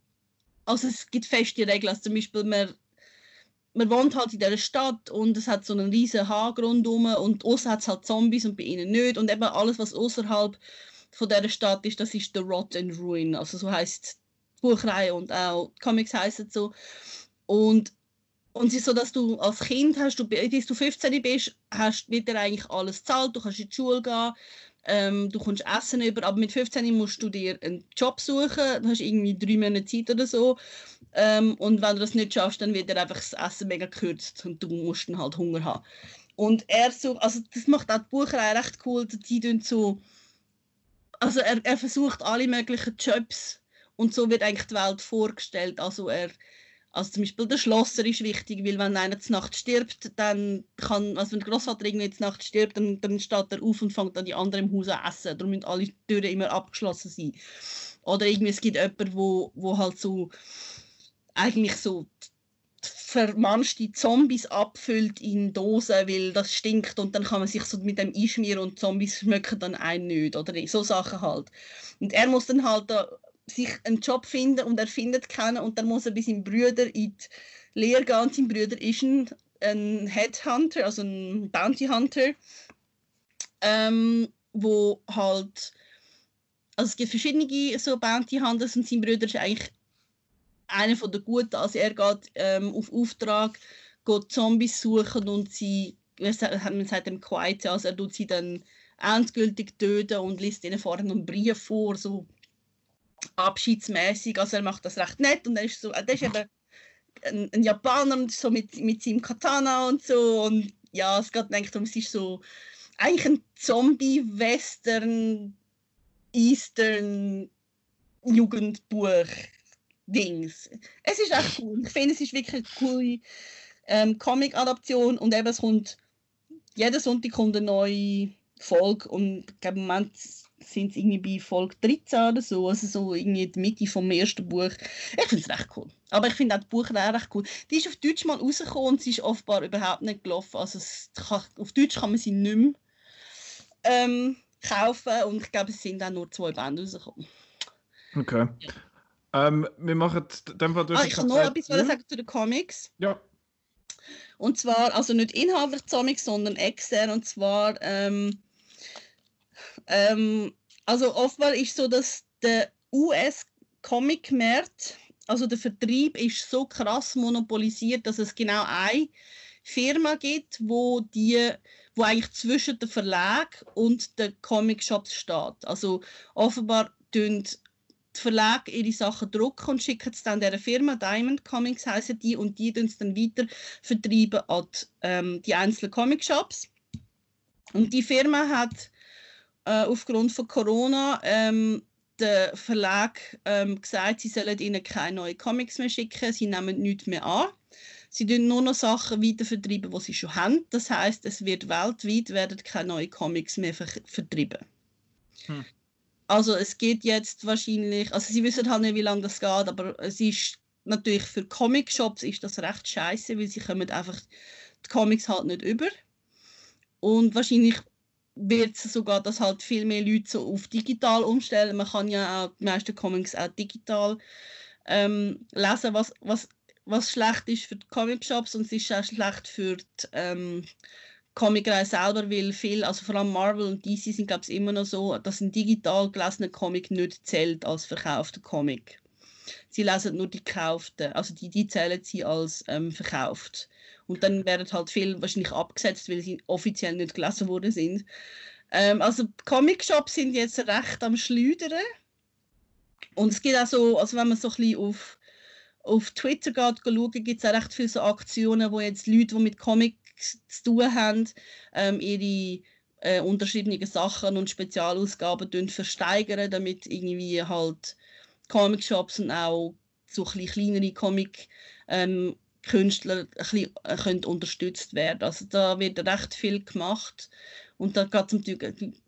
also es gibt feste Regeln, also zum Beispiel man, man wohnt halt in dieser Stadt und es hat so einen riesen Hag rundherum und außen hat es halt Zombies und bei ihnen nicht. Und eben alles, was außerhalb von dieser Stadt ist, das ist der Rot and Ruin, also so heißt die Buchreihe und auch die Comics heißen so. Und und es ist so, dass du als Kind hast, du, bis du 15 bist, hast, wird dir eigentlich alles gezahlt, du kannst in die Schule gehen, ähm, du kommst Essen über, aber mit 15 musst du dir einen Job suchen, du hast irgendwie drei Monate Zeit oder so. Ähm, und wenn du das nicht schaffst, dann wird dir einfach das Essen mega gekürzt und du musst dann halt Hunger haben. Und er so, also das macht auch die Bucherei recht cool, dass die tun so, also er, er versucht alle möglichen Jobs und so wird eigentlich die Welt vorgestellt. Also er Also zum Beispiel der Schlosser ist wichtig, weil wenn einer zur Nacht stirbt, dann kann, also wenn der Großvater irgendwie zur Nacht stirbt, dann, dann steht er auf und fängt an die anderen im Haus an essen. Darum müssen alle Türen immer abgeschlossen sein. Oder irgendwie es gibt jemanden, wo, wo halt so eigentlich so vermanschte Zombies abfüllt in Dosen, weil das stinkt und dann kann man sich so mit dem einschmieren und Zombies schmecken dann ein nicht oder so Sachen halt. Und er muss dann halt da sich einen Job finden und er findet keinen und dann muss er bei seinem Bruder in die Lehre gehen. Und sein Bruder ist ein, ein Headhunter, also ein Bounty Hunter, ähm, wo halt also es gibt verschiedene so Bounty Hunters und sein Bruder ist eigentlich einer von den Guten, also er geht ähm, auf Auftrag, geht Zombies suchen und sie, man sagt dem Quiet, also er tut sie dann endgültig töten und liest ihnen vorher einen Brief vor, so abschiedsmäßig. Also er macht das recht nett und er ist so, er ist eben ein, ein Japaner und so mit, mit seinem Katana und so und ja, es geht eigentlich darum, es ist so eigentlich ein Zombie-Western, Eastern Jugendbuch Dings. Es ist echt cool. Ich finde, es ist wirklich eine coole ähm, Comic-Adaption und eben es kommt jeden Sonntag kommt eine neue Folge und im Moment sind es irgendwie bei Folge 13 oder so, also so irgendwie die Mitte vom ersten Buch. Ich finde es recht cool. Aber ich finde auch das Buch auch recht cool. Die ist auf Deutsch mal rausgekommen und sie ist offenbar überhaupt nicht gelaufen. Also kann, auf Deutsch kann man sie nicht mehr ähm, kaufen und ich glaube, es sind auch nur zwei Bände rausgekommen. Okay. Ja. Ähm, wir machen dem Fall durch. Ah, ich kann noch etwas hm? sagen zu den Comics. Ja. Und zwar, also nicht Inhaber Comics, sondern extern. Und zwar ähm, ähm, also offenbar ist so, dass der US-Comic-Markt, also der Vertrieb ist so krass monopolisiert, dass es genau eine Firma gibt, wo die wo eigentlich zwischen dem Verlag und den Comic-Shops steht. Also offenbar tun die Verlage ihre Sachen drucken und schicken es dann der Firma, Diamond Comics heißen die, und die tun es dann weiter vertreiben an die, ähm, die einzelnen Comic-Shops. Und die Firma hat äh, aufgrund von Corona ähm, der Verlag ähm, gesagt, sie sollen ihnen keine neuen Comics mehr schicken, sie nehmen nichts mehr an. Sie tun nur noch Sachen weitervertreiben, die sie schon haben. Das heißt, es wird weltweit werden keine neuen Comics mehr ver vertrieben. Hm. Also es geht jetzt wahrscheinlich, also sie wissen halt nicht, wie lange das geht, aber es ist natürlich für Comic-Shops ist das recht scheiße, weil sie kommen einfach die Comics halt nicht über. Und wahrscheinlich wird es sogar, dass halt viel mehr Leute so auf digital umstellen. Man kann ja auch die meisten Comics auch digital ähm, lesen, was, was, was schlecht ist für die Comic-Shops und es ist auch schlecht für die ähm, Comicreihe selber, weil viel, also vor allem Marvel und DC sind glaube ich immer noch so, dass ein digital gelesener Comic nicht zählt als verkaufter Comic. Sie lesen nur die gekauften, also die, die zählen sie als ähm, verkauft. Und dann werden halt viele wahrscheinlich abgesetzt, weil sie offiziell nicht gelesen worden sind. Ähm, also Comic-Shops sind jetzt recht am Schleudern. Und es gibt auch so, also wenn man so ein bisschen auf, auf Twitter geht, schauen, gibt es auch recht viele so Aktionen, wo jetzt Leute, die mit Comics zu tun haben, ähm, ihre äh, unterschiedlichen Sachen und Spezialausgaben versteigern, damit irgendwie halt Comic-Shops und auch so ein kleinere Comic ähm, bisschen, äh, können unterstützt werden. Also da wird recht viel gemacht und da geht zum,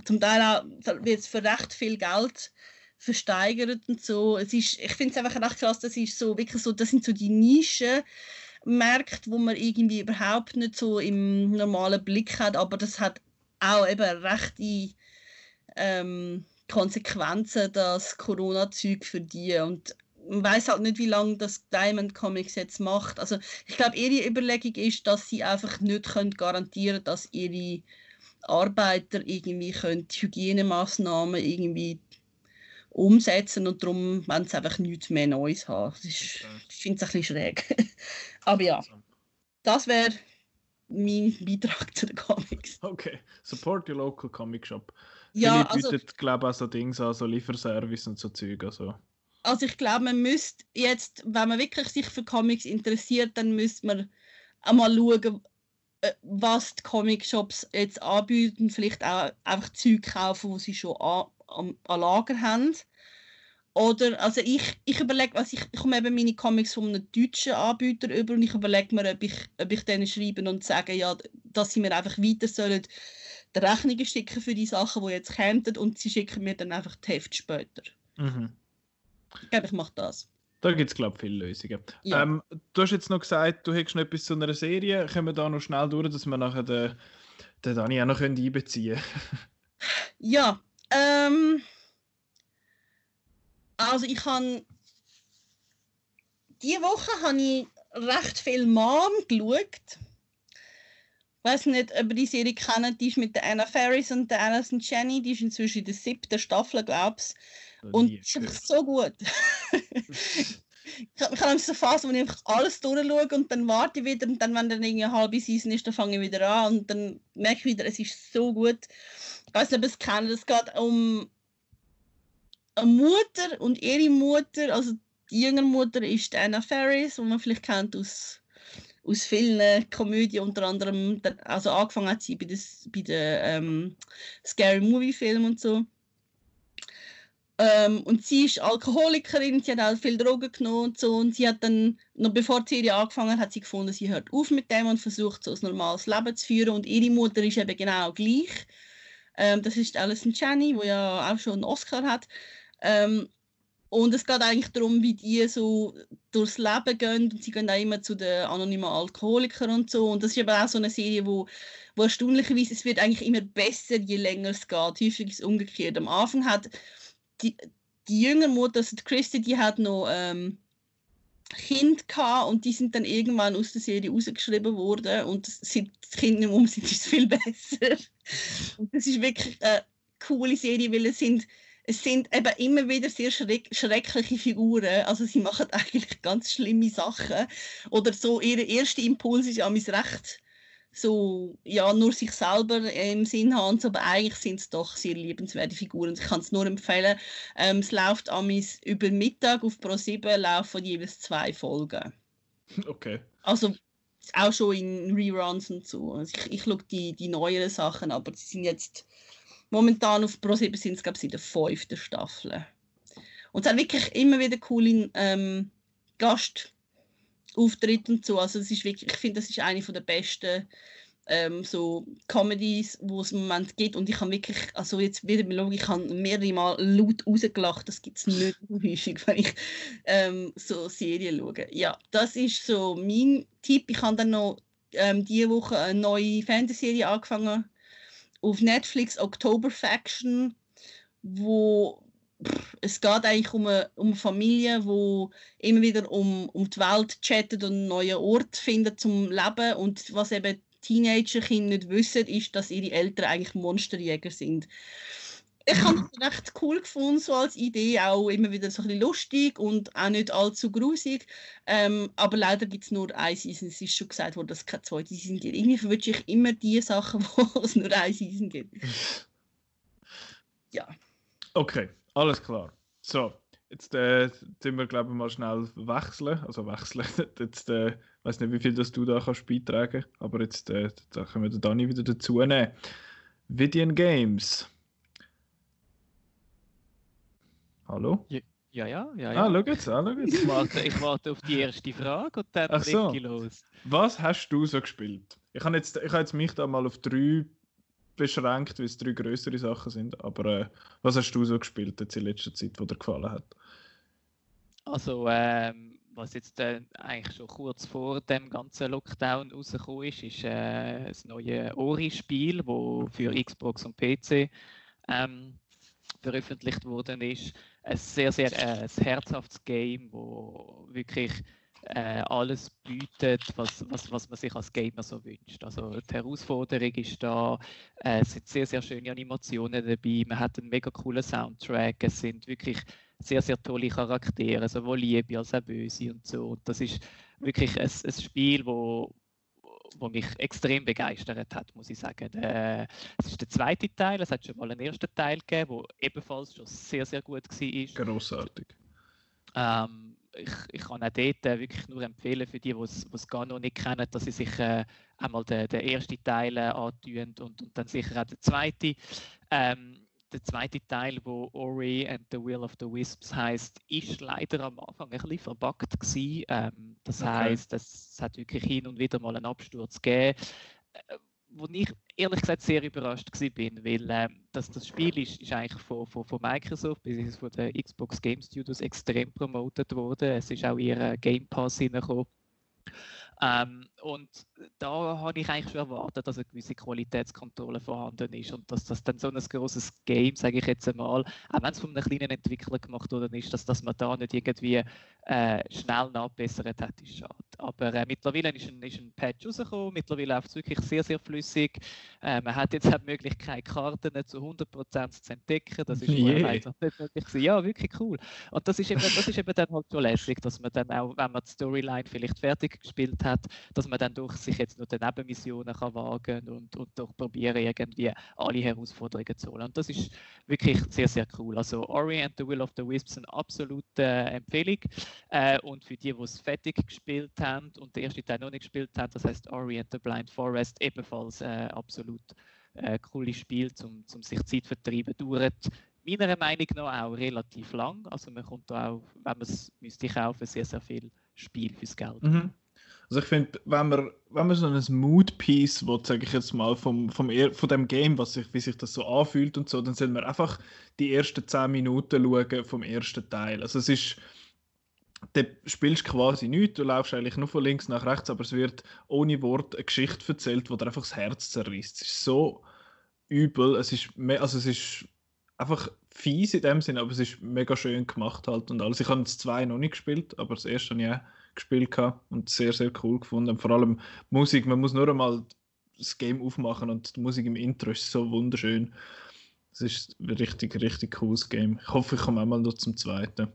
zum Teil auch, wird es für recht viel Geld versteigert und so. Es ist, ich finde es einfach recht krass, das ist so wirklich so, das sind so die Nischen. Märkte, wo man irgendwie überhaupt nicht so im normalen Blick hat, aber das hat auch eben rechte ähm, Konsequenzen, das Corona-Zeug für die und man weiß halt nicht, wie lange das Diamond Comics jetzt macht. Also ich glaube, ihre Überlegung ist, dass sie einfach nicht können garantieren dass ihre Arbeiter irgendwie können Hygienemaßnahmen irgendwie umsetzen und darum wollen sie einfach nichts mehr Neues haben. Das ist, ich finde es ein bisschen schräg. Aber ja, das wäre mein Beitrag zu den Comics. Okay, support your local comic shop. Ja, Viele also, bietet, glaube ich, auch so Dinge an, so Lieferservice und so Zeug. Also also ich glaube, man müsste jetzt, wenn man wirklich sich für Comics interessiert, dann müsste man einmal schauen, äh, was die Comic-Shops jetzt anbieten. Vielleicht auch einfach Zeug kaufen, wo sie schon an, an, an Lager haben. oder, also ich, ich überlege, also ich, ich komme eben meine Comics von einem deutschen Anbieter über und ich überlege mir, ob ich, ob ich denen schreibe und sage, ja, dass sie mir einfach weiter sollen die Rechnungen schicken für die Sachen, die jetzt kommen und sie schicken mir dann einfach die Hälfte später. Mhm. Ich glaube, ich mache das. Da gibt es, glaube ich, viele Lösungen. Ja. Ähm, du hast jetzt noch gesagt, du hättest noch etwas zu einer Serie. Können wir da noch schnell durch, dass wir nachher den, den Dani auch noch einbeziehen können? ja, ähm, also ich habe diese Woche habe ich recht viel Mom geschaut. Ich weiß nicht, ob ihr die Serie kennt, die ist mit der Anna Ferris und der Alison Jenny, die ist inzwischen in der siebten Staffel, glaube ich. Und die ist einfach so gut. ich habe so eine Phase, wo ich einfach alles durchschaue und dann warte ich wieder und dann, wenn dann irgendwie eine halbe Season ist, dann fange ich wieder an und dann merke ich wieder, es ist so gut. Ich weiß nicht, ob ihr es kennt, es geht um eine Mutter und ihre Mutter, also die jüngere Mutter ist Anna Ferris, die man vielleicht kennt aus, aus vielen Komödien, unter anderem, also angefangen hat sie bei den bei der, ähm, Scary Movie Film und so. Ähm, und sie ist Alkoholikerin, sie hat auch viel Drogen genommen und so. Und sie hat dann, noch bevor die Serie angefangen hat, hat sie gefunden, sie hört auf mit dem und versucht, so ein normales Leben zu führen. Und ihre Mutter ist eben genau gleich. Ähm, das ist Alison Janney, die ja auch schon einen Oscar hat. Ähm, und es geht eigentlich darum, wie die so durchs Leben gehen und sie gehen auch immer zu den anonymen Alkoholikern und so. Und das ist aber auch so eine Serie, wo, wo erstaunlicherweise, es wird eigentlich immer besser, je länger es geht. Häufig ist es umgekehrt. Am Anfang hat die, die jüngere Mutter, also die Christy, die hat noch ähm, Kind gehabt und die sind dann irgendwann aus der Serie rausgeschrieben worden und seit die Kinder nicht um sind, ist es viel besser. Und das ist wirklich eine coole Serie, weil es sind es sind eben immer wieder sehr schreck schreckliche Figuren. Also sie machen eigentlich ganz schlimme Sachen. Oder so, ihr erster Impuls ist ja mis recht so, ja, nur sich selber im Sinn haben, aber eigentlich sind es doch sehr liebenswerte Figuren. Ich kann es nur empfehlen. Ähm, es läuft amis über Mittag auf Pro7 laufen jeweils zwei Folgen. Okay. Also auch schon in Reruns und so. Also ich, ich schaue die, die neueren Sachen, aber sie sind jetzt Momentan auf Pro7 sind es, glaube ich, in der fünften Staffel. Und es hat wirklich immer wieder coole ähm, Gastauftritte und so. Also es ist wirklich, ich finde, das ist eine der besten ähm, so Comedies, wo es im Moment gibt. Und ich habe wirklich, also jetzt wieder mal ich habe mehrere Mal laut rausgelacht. Das gibt es nicht häufig, wenn ich ähm, so Serien schaue. Ja, das ist so mein Tipp. Ich habe dann noch ähm, diese Woche eine neue Fantasy-Serie angefangen auf Netflix October Faction, wo pff, es geht eigentlich um eine, um eine Familie, wo immer wieder um, um die Welt chattet und einen neuen Ort findet zum Leben. Und was eben Teenager-Kinder nicht wissen, ist, dass ihre Eltern eigentlich Monsterjäger sind ich habe es recht cool gefunden, so als Idee, auch immer wieder so ein bisschen lustig und auch nicht allzu grusig. Ähm, aber leider gibt es nur eine Season. Es ist schon gesagt worden, dass es keine zweite Season gibt. Irgendwie verwünsche ich immer die Sachen, wo es nur eine Season gibt. ja. Okay, alles klar. So, jetzt äh, sind wir, glaube ich, mal schnell wechseln. Also wechseln. jetzt, äh, ich weiß nicht, wie viel das du da kannst beitragen aber jetzt äh, da können wir den Dani wieder dazu nehmen. Vidian Games Hallo? Ja, ja, ja. ja, Ah, schau jetzt, ah, schau jetzt. Ich warte, ich warte auf die erste Frage und dann so. ich los. Was hast du so gespielt? Ich habe jetzt, ich habe jetzt mich da mal auf drei beschränkt, weil es drei größere Sachen sind. Aber äh, was hast du so gespielt jetzt in letzter Zeit, wo dir gefallen hat? Also, ähm, was jetzt äh, eigentlich schon kurz vor dem ganzen Lockdown rausgekommen ist, ist äh, das neue Ori-Spiel, das für Xbox und PC ähm, veröffentlicht worden ist. Ein sehr, sehr äh, ein herzhaftes Game, wo wirklich äh, alles bietet, was, was, was man sich als Gamer so wünscht. Also die Herausforderung ist da, äh, es sind sehr, sehr schöne Animationen dabei, man hat einen mega coolen Soundtrack, es sind wirklich sehr, sehr tolle Charaktere, sowohl Liebe als auch Böse und so. Und das ist wirklich ein, ein Spiel, wo, wo mich extrem begeistert hat, muss ich sagen. Der, es ist der zweite Teil, es hat schon mal einen ersten Teil gegeben, der ebenfalls schon sehr, sehr gut war. Grossartig. Ähm, ich, ich kann auch dort äh, wirklich nur empfehlen für die, die es gar noch nicht kennen, dass sie sich äh, einmal den, den ersten Teil äh, antun und, und dann sicher auch den zweiten. Ähm, der zweite Teil, wo Ori and the Will of the Wisps heißt, ist leider am Anfang ein bisschen verbuggt gewesen. Ähm, das okay. heißt, es hat wirklich hin und wieder mal einen Absturz gegeben, äh, wo ich ehrlich gesagt sehr überrascht bin, weil äh, das, das Spiel ist, ist eigentlich von, von, von Microsoft bis von den Xbox Game Studios extrem promotet worden. Es ist auch ihr Game Pass hineingekommen. Ähm, und da habe ich eigentlich schon erwartet, dass eine gewisse Qualitätskontrolle vorhanden ist und dass das dann so ein großes Game, sage ich jetzt einmal, auch wenn es von einem kleinen Entwickler gemacht worden ist, dass, dass man da nicht irgendwie äh, schnell nachbessert hat, ist schade. Aber äh, mittlerweile ist ein, ist ein Patch rausgekommen, mittlerweile läuft es wirklich sehr, sehr flüssig. Äh, man hat jetzt auch die Möglichkeit, Karten zu 100% zu entdecken. Das ist yeah. einfach nicht möglich. Ja, wirklich cool. Und das ist, eben, das ist eben dann halt so lässig, dass man dann auch, wenn man die Storyline vielleicht fertig gespielt hat, dass man dann durch sich jetzt noch die Nebenmissionen kann wagen und, und doch probieren, irgendwie alle Herausforderungen zu holen. Und das ist wirklich sehr, sehr cool. Also Ori and the Will of the Wisps eine absolute äh, Empfehlung. Äh, und für die, die es fertig gespielt haben und den ersten Teil noch nicht gespielt haben, das heißt Ori and the Blind Forest, ebenfalls äh, absolut äh, cooles Spiel, um zum sich Zeit vertreiben. Dauert meiner Meinung nach auch relativ lang. Also man kommt da auch, wenn man es müsste kaufen, sehr, sehr viel Spiel fürs Geld. Mhm. Also ich finde, wenn man, wenn man so ein Mood-Piece sage ich jetzt mal, vom, vom, von dem Game, was sich, wie sich das so anfühlt und so, dann soll man einfach die ersten 10 Minuten schauen vom ersten Teil. Also es ist, du spielst quasi nichts, du laufst eigentlich nur von links nach rechts, aber es wird ohne Wort eine Geschichte erzählt, die dir einfach das Herz zerreißt. Es ist so übel, es ist, also es ist einfach fies in dem Sinne, aber es ist mega schön gemacht halt und alles. Ich habe das zwei noch nicht gespielt, aber das erste habe ich auch gespielt gehabt und sehr, sehr cool gefunden. Vor allem Musik, man muss nur einmal das Game aufmachen und die Musik im Intro ist so wunderschön. Es ist ein richtig, richtig cooles Game. Ich hoffe, ich komme auch mal noch zum zweiten.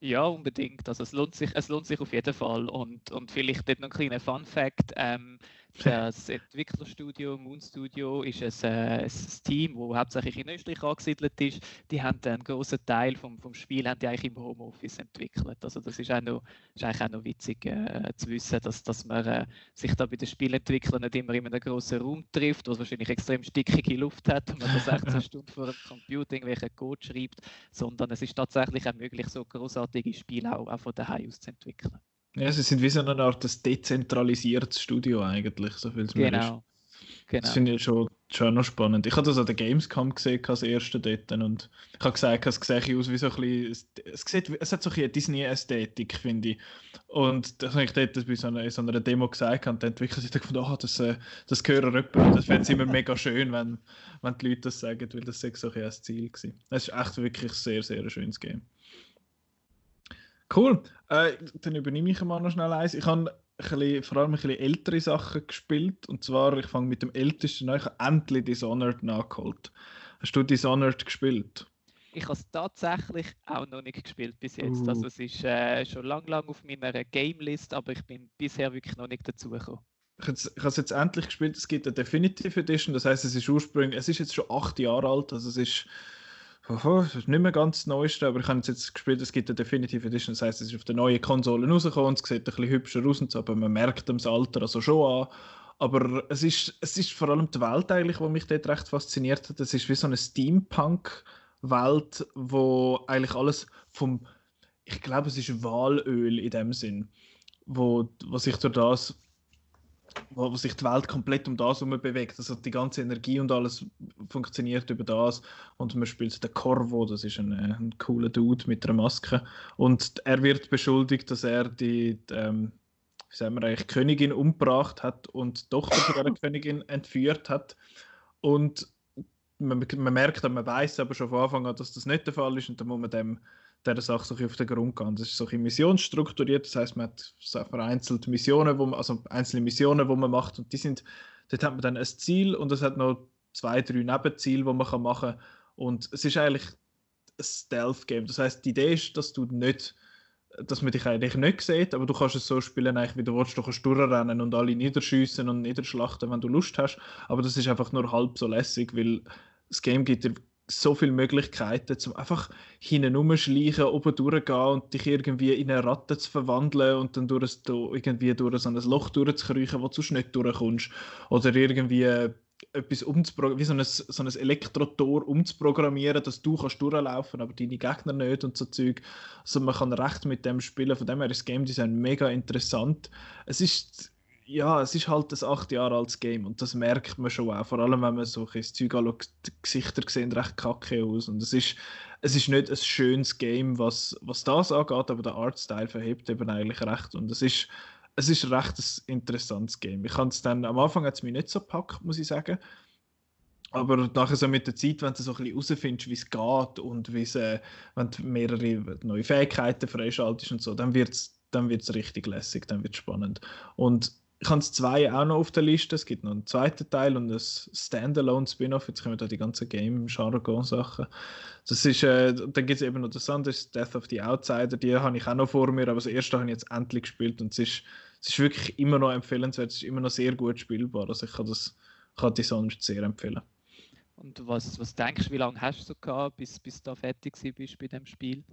Ja, unbedingt. Also es lohnt sich, es lohnt sich auf jeden Fall. Und, und vielleicht dort noch ein kleiner Fun Fact. Ähm, das Entwicklerstudio Moon Studio ist ein, äh, ein Team, das hauptsächlich in Österreich angesiedelt ist. Die haben einen großen Teil vom, vom Spiel haben die eigentlich im Homeoffice entwickelt. Also das ist, auch noch, ist eigentlich auch noch witzig äh, zu wissen, dass, dass man äh, sich da bei den Spielentwicklern nicht immer in einem großen Raum trifft, wo es wahrscheinlich extrem stickige Luft hat und man da 16 Stunden vor dem Computer irgendwelche Code schreibt, sondern es ist tatsächlich auch möglich, so großartige Spiele auch, auch von daheim aus zu entwickeln. Ja, sie sind wie so eine Art dezentralisiertes Studio eigentlich, so viel es genau. genau. Das finde ich schon, schon noch spannend. Ich habe das an der Gamescom gesehen, als erste dort, und ich habe gesagt, es sieht aus wie so ein bisschen, es, sieht, es hat so ein Disney-Ästhetik, finde ich. Und das habe ich dort bei so einer, so einer Demo gesagt, und dann entwickelt sich gefunden, oh, das, äh, das gehört jemand, das fände ich immer mega schön, wenn, wenn die Leute das sagen, weil das so ein das Ziel war. Es ist echt wirklich ein sehr, sehr schönes Game. Cool. Äh, dann übernehme ich mal noch schnell eins. Ich habe bisschen, vor allem ein bisschen ältere Sachen gespielt. Und zwar, ich fange mit dem ältesten an. Ich habe endlich Dishonored nachgeholt. Hast du Dishonored gespielt? Ich habe es tatsächlich auch noch nicht gespielt bis jetzt. Uh. Also es ist äh, schon lang, lang auf meiner Game-List, aber ich bin bisher wirklich noch nicht dazugekommen. Ich, ich habe es jetzt endlich gespielt. Es gibt eine Definitive Edition, das heißt, es ist ursprünglich, es ist jetzt schon acht Jahre alt, also es ist das ist nicht mehr ganz das Neueste, aber ich habe jetzt gespielt, es gibt eine Definitive Edition, das heißt, es ist auf der neuen Konsole rausgekommen es sieht ein bisschen hübscher aus und so, aber man merkt das Alter also schon an. Aber es ist, es ist vor allem die Welt eigentlich, die mich dort recht fasziniert hat. Es ist wie so eine Steampunk-Welt, wo eigentlich alles vom, ich glaube, es ist Walöl in dem Sinn, wo, wo sich durch das wo, wo, sich die Welt komplett um das herum bewegt. Also die ganze Energie und alles funktioniert über das. Und man spielt den Corvo, das ist ein, äh, ein cooler Dude mit einer Maske. Und er wird beschuldigt, dass er die, die ähm, wie sagen wir eigentlich, Königin umgebracht hat und die Tochter von der Königin entführt hat. Und man, man merkt, man weiß aber schon von Anfang an, dass das nicht der Fall ist und dann muss man dem dieser Sache so auf den Grund gehen. Das ist so ein missionsstrukturiert, das heißt, man hat vereinzelt Missionen, wo man, also einzelne Missionen, die man macht und die sind, dort hat man dann ein Ziel und es hat noch zwei, drei Nebenziele, die man machen kann. Und es ist eigentlich ein Stealth-Game. Das heißt, die Idee ist, dass du nicht dass man dich eigentlich nicht sieht, aber du kannst es so spielen, eigentlich, wie du willst. Du kannst durchrennen und alle niederschießen und niederschlachten, wenn du Lust hast. Aber das ist einfach nur halb so lässig, weil das Game gibt dir so viele Möglichkeiten, zum einfach hinten schleichen, oben durchgehen und dich irgendwie in eine Ratte zu verwandeln und dann durch, irgendwie durch so ein Loch durchzukriechen, wo du nicht durchkommst. Oder irgendwie etwas umzuprogrammieren, wie so ein, so ein Elektrotor umzuprogrammieren, dass du kannst durchlaufen, aber deine Gegner nicht und so Zeug. Also man kann recht mit dem spielen, von dem her ist das Game Design mega interessant. Es ist ja, es ist halt ein acht Jahre altes Game und das merkt man schon auch, vor allem wenn man so ein Zeug anschaut, die Gesichter sehen recht kacke aus und es ist, es ist nicht ein schönes Game, was, was das angeht, aber der Artstyle verhebt eben eigentlich recht und es ist es ist ein recht interessantes Game. Ich es dann, am Anfang hat es mich nicht so gepackt, muss ich sagen. Aber nachher so mit der Zeit, wenn du so ein bisschen herausfindest, wie es geht und äh, wenn du mehrere neue Fähigkeiten freischaltest und so, dann wird es dann wird's richtig lässig, dann wird es spannend. Und ich habe zwei auch noch auf der Liste. Es gibt noch einen zweiten Teil und ein Standalone-Spin-off. Jetzt kommen da die ganzen Game-Jargon-Sachen. Das ist, äh, dann gibt es eben noch das andere, Death of the Outsider. Die habe ich auch noch vor mir, aber das erste habe ich jetzt endlich gespielt und es ist, es ist wirklich immer noch empfehlenswert. Es ist immer noch sehr gut spielbar. Also ich kann das kann die sonst sehr empfehlen. Und was, was denkst du, wie lange hast du gehabt, bis, bis du da fertig bist bei dem Spiel?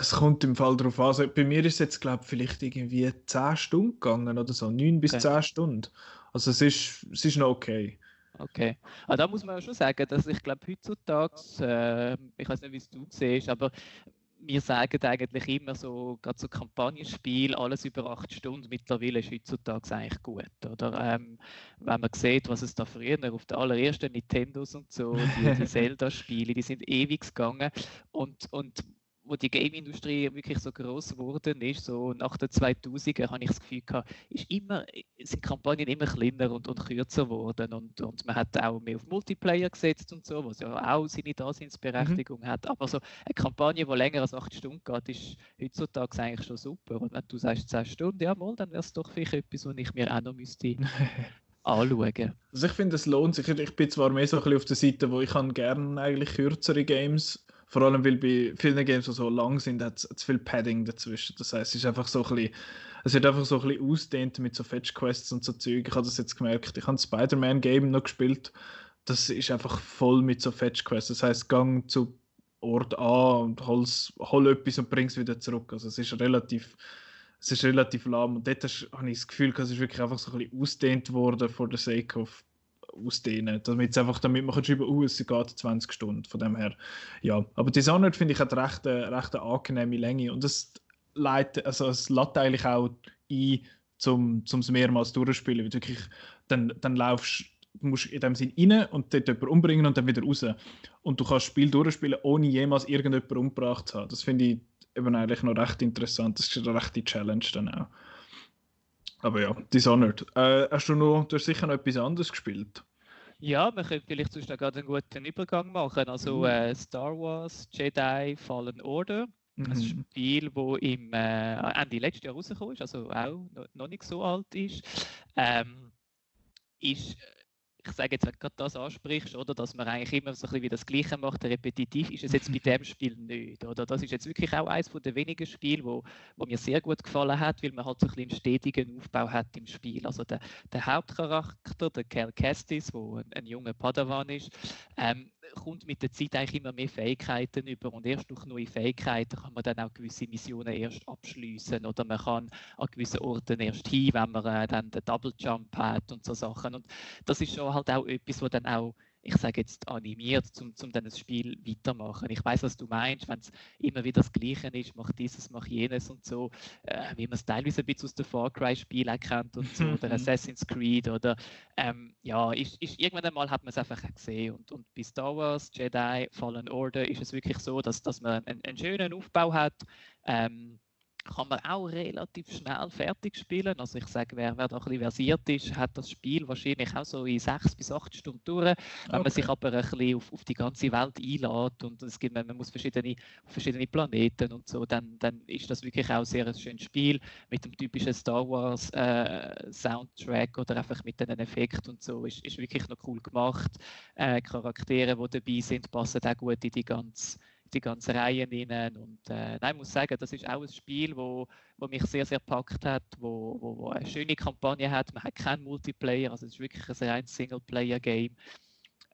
Es kommt im Fall darauf an. Also bei mir ist es jetzt, glaube ich, vielleicht irgendwie 10 Stunden gegangen oder so. 9 bis okay. 10 Stunden. Also es ist, es ist noch okay. Okay. Aber ah, da muss man ja schon sagen, dass ich glaube, heutzutage, äh, ich weiß nicht, wie es du siehst, aber wir sagen eigentlich immer so, gerade so Kampagnenspiel, alles über 8 Stunden mittlerweile ist heutzutage eigentlich gut. Oder ähm, wenn man sieht, was es da früher auf der allerersten Nintendos und so, die, die Zelda-Spiele, die sind ewig gegangen und, und wo die Game-Industrie wirklich so groß geworden ist, so nach den 2000er, habe ich das Gefühl gehabt, ist immer, sind Kampagnen immer kleiner und, und kürzer geworden und, und man hat auch mehr auf Multiplayer gesetzt und so, was ja auch seine Daseinsberechtigung mhm. hat. Aber so eine Kampagne, die länger als 8 Stunden geht, ist heutzutage eigentlich schon super. Und wenn du sagst 10 Stunden, ja mal, dann wäre es doch vielleicht etwas, was ich mir auch noch müsste anschauen. Also ich finde, es lohnt sich. Ich bin zwar mehr so ein bisschen auf der Seite, wo ich gerne eigentlich kürzere Games vor allem, weil bei vielen Games, die so lang sind, hat es viel Padding dazwischen. Das heißt, es ist einfach so ein bisschen, es wird einfach so ein bisschen ausdehnt mit so Fetch-Quests und so Zeug. Ich habe das jetzt gemerkt. Ich habe Spider-Man-Game noch gespielt. Das ist einfach voll mit so Fetch-Quests. Das heißt, gang zu Ort A und hol's, hol etwas und bring es wieder zurück. Also es ist relativ, es ist relativ lahm. Und dort habe ich das Gefühl, es ist wirklich einfach so ein bisschen ausdehnt worden for the sake of ausdehnen. Damit, einfach, damit man schreiben kann, uh, es geht 20 Stunden. Von dem her, ja. Aber Dishonored finde ich hat recht, recht eine angenehme Länge und es leitet, also es lädt eigentlich auch ein, zum, es mehrmals durchspielen. Weil wirklich, dann, dann laufst musst in dem Sinn rein und dort jemanden umbringen und dann wieder raus. Und du kannst das Spiel durchspielen, ohne jemals irgendjemanden umgebracht zu haben. Das finde ich eben eigentlich noch recht interessant. Das ist eine rechte Challenge dann auch. Aber ja, Dishonored. Äh, hast du noch, du hast sicher noch etwas anderes gespielt? Ja, wir können vielleicht sonst noch gerade einen guten Übergang machen. Also mhm. äh, Star Wars Jedi Fallen Order. Mhm. Ein Spiel, das im äh, Ende letzten Jahr rausgekommen ist, also auch noch nicht so alt ist. Ähm, ist ich sage jetzt, wenn du gerade das ansprichst, oder, dass man eigentlich immer so ein bisschen wie das Gleiche macht, repetitiv, ist es jetzt bei dem Spiel nicht. Oder? Das ist jetzt wirklich auch eines der wenigen Spiele, wo, wo mir sehr gut gefallen hat, weil man halt so ein bisschen einen stetigen Aufbau hat im Spiel. Also der, der Hauptcharakter, der Cal Kestis, der ein, ein junger Padawan ist, ähm, kommt mit der Zeit eigentlich immer mehr Fähigkeiten über und erst durch neue Fähigkeiten kann man dann auch gewisse Missionen erst abschließen oder man kann an gewissen Orten erst hin, wenn man äh, dann den Double Jump hat und so Sachen. Und das ist schon halt auch etwas, was dann auch ich sage jetzt animiert, um, um dann das Spiel weitermachen. Ich weiß, was du meinst, wenn es immer wieder das Gleiche ist, mach dieses, mach jenes und so, äh, wie man es teilweise ein bisschen aus den Far Cry-Spielen kennt und so, oder Assassin's Creed oder ähm, ja, ist, ist, irgendwann einmal hat man es einfach gesehen und, und bei Star Wars, Jedi, Fallen Order ist es wirklich so, dass, dass man einen, einen schönen Aufbau hat. Ähm, kann man auch relativ schnell fertig spielen. Also ich sage, wer, wer da ein bisschen versiert ist, hat das Spiel wahrscheinlich auch so in sechs bis acht Stunden durch. Wenn okay. man sich aber ein bisschen auf, auf die ganze Welt einlädt und es gibt, man muss verschiedene, verschiedene Planeten und so, dann, dann ist das wirklich auch sehr ein schönes Spiel mit dem typischen Star Wars äh, Soundtrack oder einfach mit den Effekten und so. Ist, ist wirklich noch cool gemacht. Äh, Charaktere, die dabei sind, passen auch gut in die ganze die ganze Reihe rein. Und äh, nein, ich muss sagen, das ist auch ein Spiel, wo, wo mich sehr, sehr packt hat, wo, wo, wo eine schöne Kampagne hat. Man hat keinen Multiplayer, also es ist wirklich ein rein Singleplayer-Game.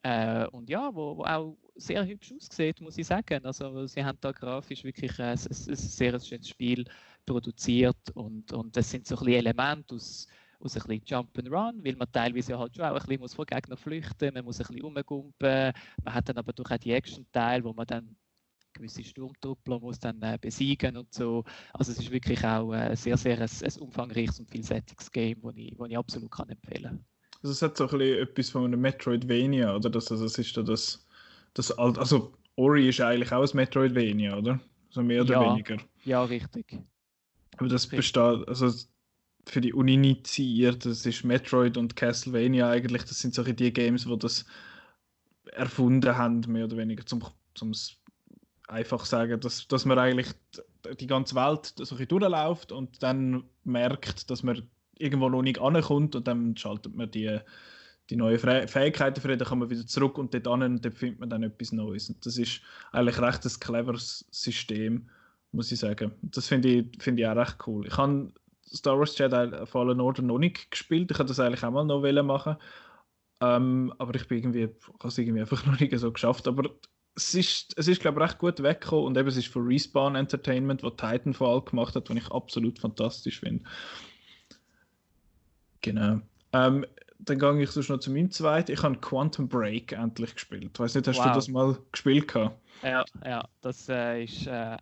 Äh, und ja, wo, wo, auch sehr hübsch aussieht, muss ich sagen. Also sie haben da grafisch wirklich ein, ein, ein sehr schönes Spiel produziert und, und das sind so ein Elemente aus aus ein bisschen Jump and Run, weil man teilweise halt schon auch ein bisschen vor Gegner flüchten, man muss ein bisschen rumgumpen, man hat dann aber durch auch die Action-Teil, wo man dann gewisse Sturmtruppler muss dann äh, besiegen und so. Also es ist wirklich auch äh, sehr, sehr ein, ein umfangreiches und vielseitiges Game, das ich, ich absolut kann empfehlen kann. Also es hat so ein bisschen etwas von einem Metroidvania, oder? Das, also es ist da das, das also Ori ist eigentlich auch ein Metroidvania, oder? So mehr oder ja, weniger. Ja, richtig. Aber das richtig. besteht, also für die Uninitiierten, das ist Metroid und Castlevania eigentlich, das sind solche die Games, die das erfunden haben, mehr oder weniger, zum, zum einfach sagen, dass, dass man eigentlich die ganze Welt so ein durchläuft und dann merkt, dass man irgendwo noch nicht ankommt und dann schaltet man die, die neuen Fähigkeiten frei, dann kann man wieder zurück und dort an und dann findet man dann etwas Neues. Und das ist eigentlich recht ein cleveres System, muss ich sagen. Das finde ich, find ich auch recht cool. Ich habe Star Wars Jedi Fallen Order noch nicht gespielt, ich hätte das eigentlich auch mal noch machen ähm, aber ich bin irgendwie, habe es irgendwie einfach noch nicht so geschafft. Aber es ist, es ist glaube ich, recht gut weggekommen und eben es ist von Respawn Entertainment, was Titanfall gemacht hat, was ich absolut fantastisch finde. Genau. Ähm, dann gehe ich sonst noch zu meinem zweiten. Ich habe Quantum Break endlich gespielt. Ich weiß nicht, hast wow. du das mal gespielt? Gehabt? Ja, ja, das äh, ist äh,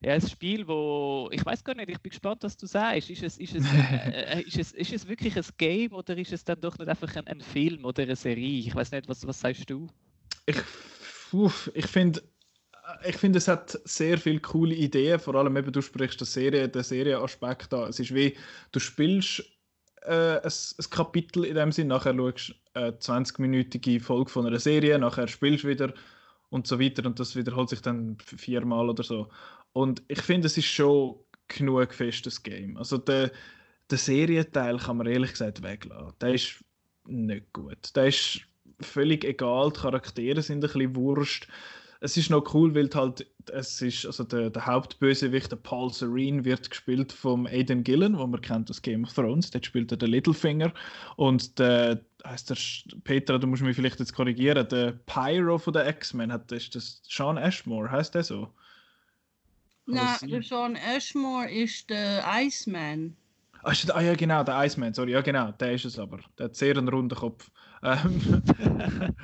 ja, ein Spiel, wo ich weiß gar nicht, ich bin gespannt, was du sagst. Ist es, ist es, äh, äh, ist es, ist es wirklich ein Game oder ist es dann doch nicht einfach ein, ein Film oder eine Serie? Ich weiß nicht, was, was sagst du? Ich uff, ich finde, ich finde, es hat sehr viele coole Ideen, vor allem eben, du sprichst der Serie, den Serienaspekt an. Es ist wie, du spielst äh, ein, ein, Kapitel in dem Sinn, nachher schaust du eine 20-minütige Folge von einer Serie, nachher spielst du wieder und so weiter und das wiederholt sich dann viermal oder so. Und ich finde, es ist schon genug festes Game. Also der, der Serienteil kann man ehrlich gesagt weglassen. Der ist nicht gut. Der ist völlig egal, die Charaktere sind ein bisschen wurscht. Es ist noch cool, weil halt, es ist, also der, der Hauptbösewicht, der Paul Serene, wird gespielt vom Aidan Gillen, wo man kennt aus Game of Thrones. Dort spielt er den Littlefinger. Und der, heißt der, Petra, du musst mich vielleicht jetzt korrigieren, der Pyro von der X-Men, ist das Sean Ashmore, heißt der so? Nein, der Sean Ashmore ist der Iceman. Ah, ah, ja, genau, der Iceman, sorry, ja genau, der ist es aber. Der hat sehr einen runden Kopf. Ähm,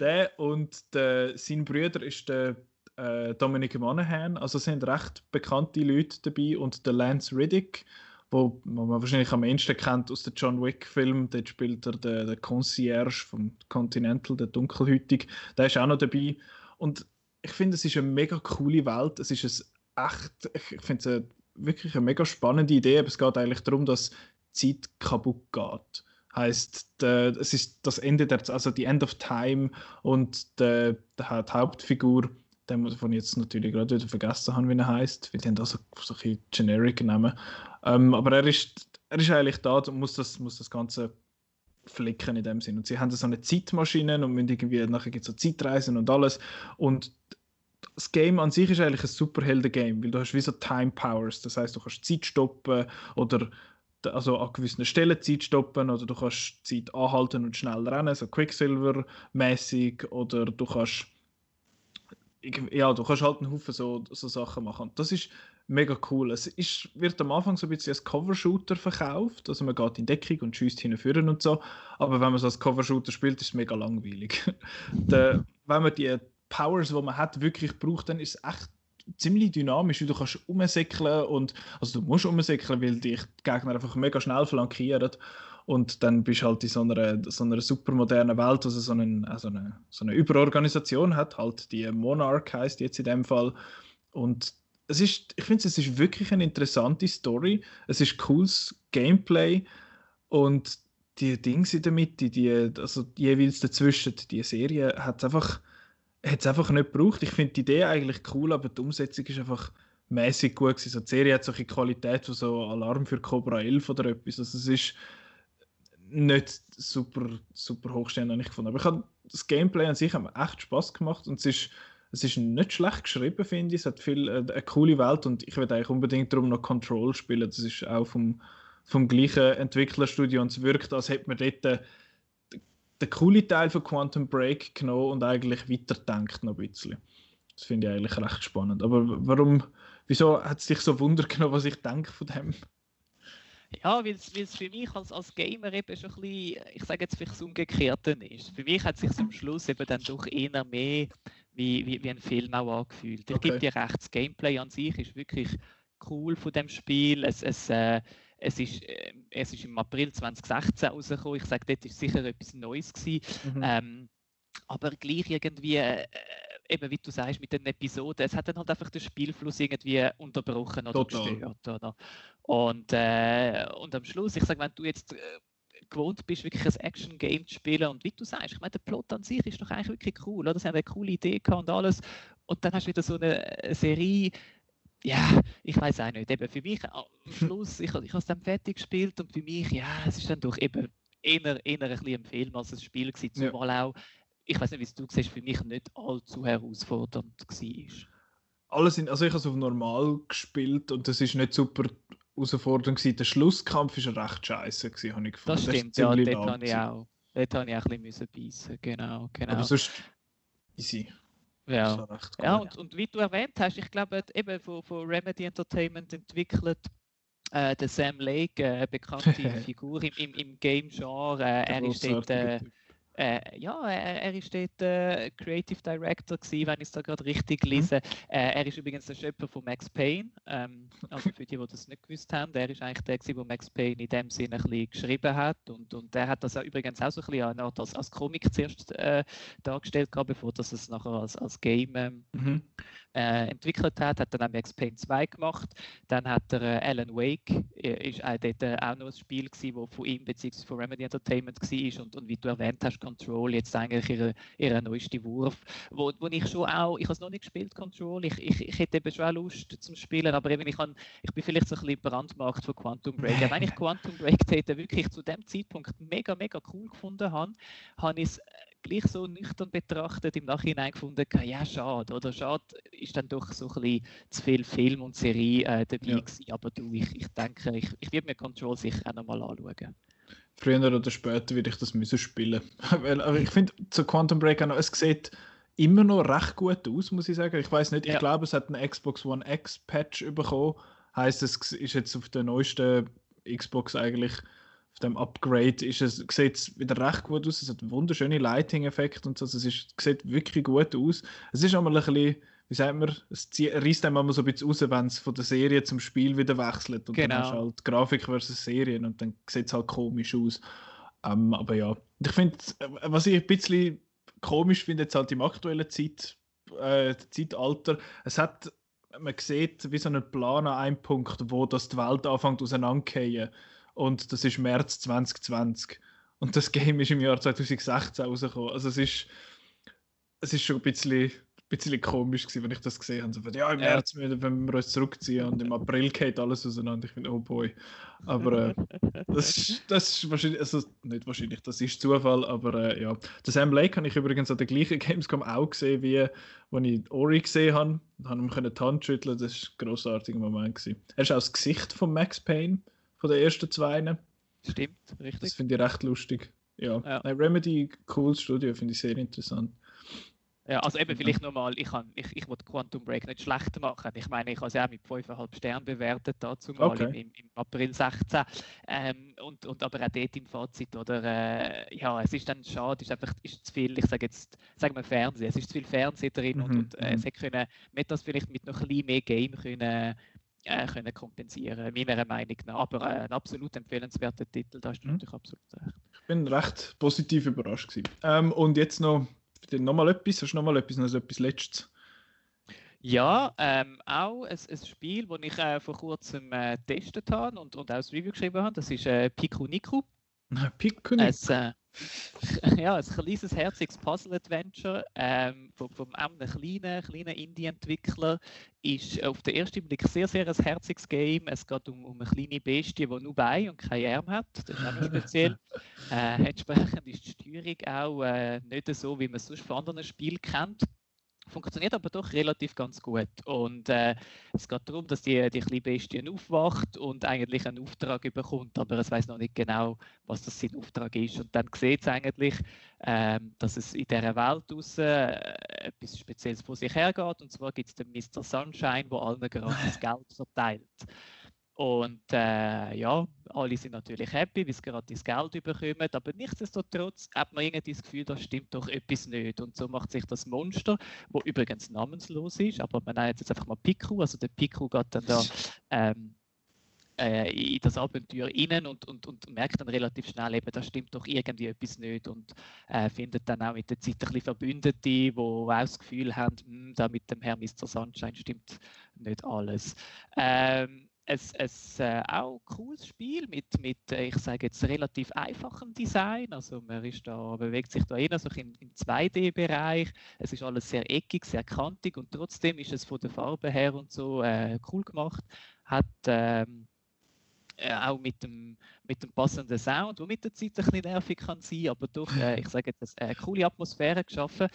der und der, sein Bruder ist der äh, Dominic Monaghan, also sind recht bekannte Leute dabei und der Lance Riddick, wo, man wahrscheinlich am ehesten kennt aus dem John Wick-Film, dort spielt er den, den Concierge vom Continental, der Dunkelhütig, der ist auch noch dabei. Und ich finde, es ist eine mega coole Welt, es ist ein echt, ich finde es wirklich eine mega spannende Idee, aber es geht eigentlich darum, dass Zeit kaputt geht heißt es ist das Ende der also die End of Time und der, der die Hauptfigur den von jetzt natürlich gerade wieder vergessen haben wie er heißt wir haben also so ein generic Namen. Ähm, aber er ist er ist eigentlich da und muss das muss das ganze flicken in dem Sinn. Und sie haben so eine Zeitmaschine und müssen irgendwie nachher gibt es so Zeitreisen und alles. Und das Game an sich ist eigentlich ein Superhelden-Game, weil du hast wie so Time Powers, das heißt du kannst Zeit stoppen oder also an gewissen Stellen Zeit stoppen oder du kannst Zeit anhalten und schnell rennen, so Quicksilver-mäßig oder du kannst ja, du kannst halt einen Haufen so, so Sachen machen. Das ist mega cool. Es ist, wird am Anfang so ein bisschen als Cover-Shooter verkauft, also man geht in Deckung und schießt hinführen und so, aber wenn man so als Cover-Shooter spielt, ist es mega langweilig. Der, wenn man die Powers, die man hat, wirklich braucht, dann ist es echt ziemlich dynamisch, du kannst umsäckeln und also du musst umsäckeln, weil dich die Gegner einfach mega schnell flankieren und dann bist du halt in so einer, so einer supermodernen Welt, also so, einen, also eine, so eine Überorganisation hat, halt die Monarch heißt jetzt in dem Fall und es ist, ich finde es ist wirklich eine interessante Story, es ist cooles Gameplay und die Dinge in der Mitte, die, also jeweils dazwischen, die Serie hat einfach hat es einfach nicht gebraucht. Ich finde die Idee eigentlich cool, aber die Umsetzung ist einfach mäßig gut gewesen. So, die Serie hat solche Qualität wie so Alarm für Cobra 11 oder etwas. Also es ist nicht super, super hochstehend, habe ich gefunden. Aber ich habe das Gameplay an sich hat mir echt Spaß gemacht und es ist, es ist nicht schlecht geschrieben, finde ich. Es hat viel, äh, eine coole Welt und ich werde eigentlich unbedingt darum noch Control spielen. Das ist auch vom, vom gleichen Entwicklerstudio und es wirkt, als hätte man dort den coolen Teil von Quantum Break genommen und eigentlich weiterdenkt noch ein bisschen. Das finde ich eigentlich recht spannend. Aber warum, wieso hat es dich so Wunder genommen, was ich denke von dem? Ja, weil es für mich als, als Gamer eben schon ein bisschen, ich sage jetzt vielleicht das Umgekehrte ist. Für mich hat es sich am Schluss eben dann doch eher mehr wie, wie, wie ein Film auch angefühlt. Ich okay. gebe dir recht, das Gameplay an sich ist wirklich cool von dem Spiel. Es, es, äh, es, ist, äh, es ist im April 2016 rausgekommen. Ich sage, dort war sicher etwas Neues. Gewesen. Mhm. Ähm, aber gleich irgendwie, äh, eben wie du sagst, mit den Episoden, es hat dann halt einfach den Spielfluss irgendwie unterbrochen oder Total. gestört. Oder? Und, äh, und am Schluss, ich sage, wenn du jetzt äh, gewohnt bist, wirklich ein Action-Game zu spielen und wie du sagst, ich meine, der Plot an sich ist doch eigentlich wirklich cool, oder? Sie haben eine coole Idee gehabt und alles. Und dann hast du wieder so eine Serie, ja, ich weiß auch nicht. Eben für mich am Schluss, ich, ich habe es dann fertig gespielt und für mich, ja, es ist dann doch eben eher, eher ein bisschen ein Film als ein Spiel gewesen, zumal ja. auch ich weiß nicht, wie es du siehst, für mich nicht allzu herausfordernd war. Alles in, also ich habe es auf normal gespielt und das ist nicht super herausfordernd gewesen. Der Schlusskampf ist recht scheiße gewesen, habe ich gefunden. Das stimmt, ja, dort habe ich auch. Dort habe ich auch ein bisschen beißen, genau, genau. Aber sonst easy. Ja, ja und, und wie du erwähnt hast, ich glaube, eben von, von Remedy Entertainment entwickelt äh, der Sam Lake, äh, bekannte Figur im, im, im Game-Genre. Äh, er ist dort äh, äh, ja, er, er ist dort äh, Creative Director gewesen, wenn ich es da gerade richtig mhm. lese. Mhm. Äh, er ist übrigens der Schöpfer von Max Payne. Ähm, also für die, die das nicht gewusst haben, der ist eigentlich der, der Max Payne in dem Sinne ein bisschen geschrieben hat. Und, und der hat das auch übrigens auch so ein bisschen als, als Comic zuerst äh, dargestellt, gehabt, bevor das es nachher als, als Game ähm, mhm. Äh, entwickelt hat. Hat dann auch Max Payne 2 gemacht. Dann hat er äh, Alan Wake, ist auch dort auch noch ein Spiel gewesen, das von ihm bzw. von Remedy Entertainment war. Und, und wie du erwähnt hast, Control jetzt eigentlich ihre, ihre neueste Wurf, wo, wo ich schon auch, ich habe es noch nicht gespielt, Control, ich, ich, ich hätte eben schon auch Lust zum Spielen, aber eben ich, kann, ich bin vielleicht so ein bisschen brandmarkt von Quantum Break. Wenn ich Quantum Break hätte wirklich zu dem Zeitpunkt mega, mega cool gefunden habe, habe ich es gleich so nüchtern betrachtet im Nachhinein gefunden, ja, schade, oder schade ist dann doch so ein bisschen zu viel Film und Serie äh, dabei ja. gewesen, aber du, ich, ich denke, ich, ich werde mir Control sicher auch nochmal anschauen früher oder später würde ich das müssen spielen. Weil, aber ich finde, zu Quantum Break noch, es sieht immer noch recht gut aus, muss ich sagen. Ich weiß nicht, ich ja. glaube, es hat einen Xbox One X Patch bekommen. Heißt, es ist jetzt auf der neuesten Xbox eigentlich, dem Upgrade, ist es, sieht es wieder recht gut aus. Es hat wunderschöne Lighting-Effekte und so. Also es ist, sieht wirklich gut aus. Es ist einmal ein bisschen wie sagt man, es reißt einem immer so ein bisschen raus, wenn es von der Serie zum Spiel wieder wechselt. Und genau. dann hast du halt Grafik versus Serien und dann sieht es halt komisch aus. Ähm, aber ja, ich finde, was ich ein bisschen komisch finde, jetzt halt im aktuellen Zeit, äh, Zeitalter, es hat, man sieht wie so einen Plan an einem Punkt, wo das die Welt anfängt auseinanderzugehen. Und das ist März 2020. Und das Game ist im Jahr 2016 rausgekommen. Also es ist, es ist schon ein bisschen bisschen komisch gewesen, wenn ich das gesehen habe. So, ja, im März, wenn wir uns zurückziehen und im April geht alles auseinander. Ich finde, oh boy. Aber äh, das, ist, das ist wahrscheinlich, also nicht wahrscheinlich, das ist Zufall, aber äh, ja. Das Sam Lake habe ich übrigens an der gleichen Gamescom auch gesehen, wie als ich Ori gesehen habe. Da habe ich die Hand schütteln, das war ein grossartiger Moment. Gewesen. Er ist auch das Gesicht von Max Payne, von den ersten zwei. Stimmt, richtig. Das finde ich recht lustig. Ja, ja. Remedy, cooles Studio, finde ich sehr interessant. Ja, also eben vielleicht nochmal, ich, kann, ich, ich wollte Quantum Break nicht schlechter machen. Ich meine, ich habe es ja auch mit 5,5 Sternen bewertet, dazu mal okay. im, im, April 16. Ähm, und, und aber auch dort im Fazit, oder? Äh, ja, es ist dann schade, es ist einfach ist zu viel, ich sage jetzt, sagen wir Fernsehen, es ist zu viel Fernsehen drin mhm. und, und äh, es mhm. hätte können, man das vielleicht mit noch ein bisschen mehr Game können, äh, können kompensieren, meiner Meinung nach. Aber äh, ein absolut empfehlenswerter Titel, da hast du mhm. natürlich absolut recht. Ich bin recht positiv überrascht Ähm, und jetzt noch nochmal etwas? Hast du nochmal etwas, noch etwas Letztes? Ja, ähm, auch ein, ein, Spiel, das ich äh, vor kurzem äh, getestet habe und, und auch ein Review geschrieben habe. Das ist äh. Piku Niku. Ein, äh, ja, ein kleines, herziges Puzzle-Adventure ähm, vom, vom einem kleinen, kleinen Indie-Entwickler. Ist auf den ersten Blick sehr, sehr ein herziges Game. Es geht um, um eine kleine Bestie, die nur Beine und keine Arme hat. Das ist auch noch speziell. äh, entsprechend ist die Steuerung auch äh, nicht so, wie man es sonst von anderen Spielen kennt funktioniert aber doch relativ ganz gut. Und äh, es geht darum, dass die, die kleine Bestie aufwacht und eigentlich einen Auftrag bekommt, aber es weiß noch nicht genau, was das sein Auftrag ist. Und dann sieht es eigentlich, ähm, dass es in dieser Welt draussen, äh, etwas Spezielles vor sich hergeht. Und zwar gibt es den Mr. Sunshine, der allen gratis Geld verteilt. Und äh, ja, alle sind natürlich happy, weil sie gerade das Geld bekommen, aber nichtsdestotrotz hat man irgendwie das Gefühl, da stimmt doch etwas nicht. Und so macht sich das Monster, wo übrigens namenslos ist, aber man nennt jetzt einfach mal Piku, also der Piku geht dann da ähm, äh, in das Abenteuer innen und, und, und merkt dann relativ schnell, eben, da stimmt doch irgendwie etwas nicht und äh, findet dann auch mit der Zeit ein bisschen Verbündete, die auch das Gefühl haben, hm, da mit dem Herr Mr. Sunshine stimmt nicht alles. Ähm, ein, ein äh, auch cooles Spiel mit, mit, äh, ich sage jetzt, relativ einfachem Design. Also man ist da, bewegt sich da eher so im, im 2D-Bereich. Es ist alles sehr eckig, sehr kantig und trotzdem ist es von der Farbe her und so äh, cool gemacht. Hat ähm, äh, auch mit dem, mit dem passenden Sound, der mit der Zeit ein bisschen nervig kann sein, aber doch, äh, ich sage jetzt, eine coole Atmosphäre geschaffen.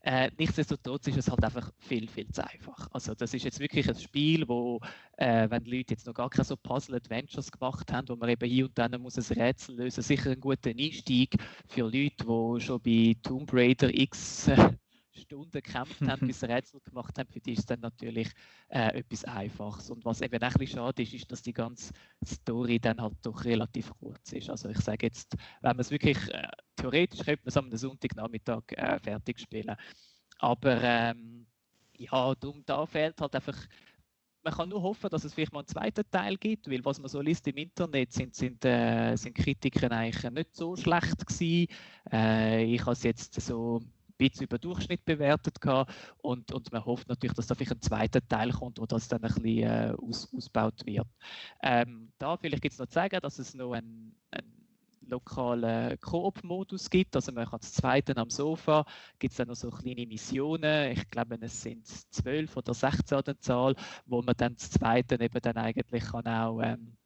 Äh, nichtsdestotrotz ist es halt einfach viel, viel zu einfach. Also das ist jetzt wirklich ein Spiel, wo, äh, wenn die Leute jetzt noch gar keine so Puzzle-Adventures gemacht haben, wo man eben hier und dann muss ein Rätsel lösen, sicher ein guter Einstieg für Leute, die schon bei Tomb Raider X äh, Stunden gekämpft haben, bis Rätsel gemacht haben, für die ist dann natürlich äh, etwas Einfaches. Und was eben auch ein bisschen schade ist, ist, dass die ganze Story dann halt doch relativ kurz ist. Also ich sage jetzt, wenn man es wirklich, äh, theoretisch könnte man es am Sonntagnachmittag äh, fertig spielen. Aber ähm, ja, darum, da fehlt halt einfach man kann nur hoffen, dass es vielleicht mal einen zweiten Teil gibt, weil was man so liest im Internet, sind, sind, äh, sind Kritiken eigentlich nicht so schlecht gewesen. Äh, ich habe es jetzt so bisschen über Durchschnitt bewertet gehabt und, und man hofft natürlich, dass da vielleicht ein zweiter Teil kommt, wo das dann ein bisschen äh, aus, ausgebaut wird. Ähm, da vielleicht gibt es noch zu sagen, dass es noch einen, einen lokalen Koop-Modus gibt. Also man kann zweite am Sofa, gibt es dann noch so kleine Missionen, ich glaube es sind zwölf oder 16 an der Zahl, wo man dann das zweite eben dann eigentlich kann auch ähm,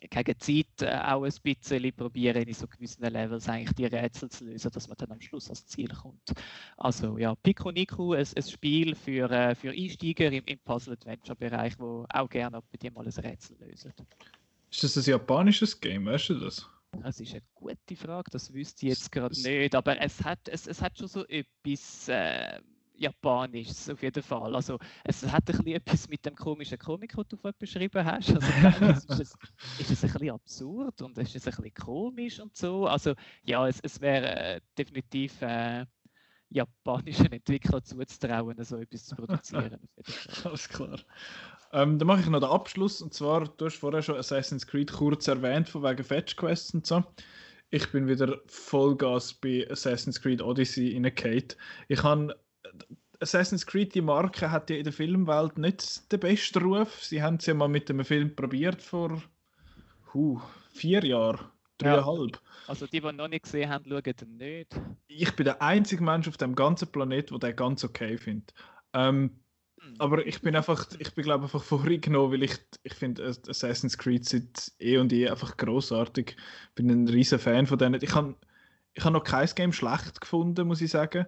gegen Zeit äh, auch ein bisschen probieren, in so gewissen Levels eigentlich die Rätsel zu lösen, dass man dann am Schluss ans Ziel kommt. Also ja, Pico Nico, ein, ein Spiel für, äh, für Einsteiger im, im Puzzle-Adventure-Bereich, wo auch gerne bei dir mal ein Rätsel lösen. Ist das ein japanisches Game, weißt du das? Das ist eine gute Frage, das wüsste ich jetzt gerade nicht, aber es hat, es, es hat schon so etwas... Äh, Japanisch auf jeden Fall. Also es hat ein etwas mit dem komischen Comic, den du vorhin beschrieben hast. Also ist, es, ist es ein bisschen absurd und ist es ein bisschen komisch und so. Also ja, es, es wäre äh, definitiv äh, japanischen Entwicklern zuzutrauen, so etwas zu produzieren. Alles klar. Ähm, dann mache ich noch den Abschluss und zwar, du hast vorher schon Assassin's Creed kurz erwähnt, von wegen Fetch Quests und so. Ich bin wieder Vollgas bei Assassin's Creed Odyssey in Kate. Ich habe Assassin's Creed, die Marke, hat ja in der Filmwelt nicht den besten Ruf. Sie haben es ja mal mit einem Film probiert vor huh, vier Jahren, dreieinhalb. Ja. Also die, die noch nicht gesehen haben, schauen den nicht. Ich bin der einzige Mensch auf dem ganzen Planet, der den ganz okay findet. Ähm, hm. aber ich bin einfach, ich bin glaube einfach vorgenommen, weil ich, ich finde Assassin's Creed seit eh und je einfach großartig. Bin ein riesen Fan von denen. Ich habe ich hab noch kein Game schlecht gefunden, muss ich sagen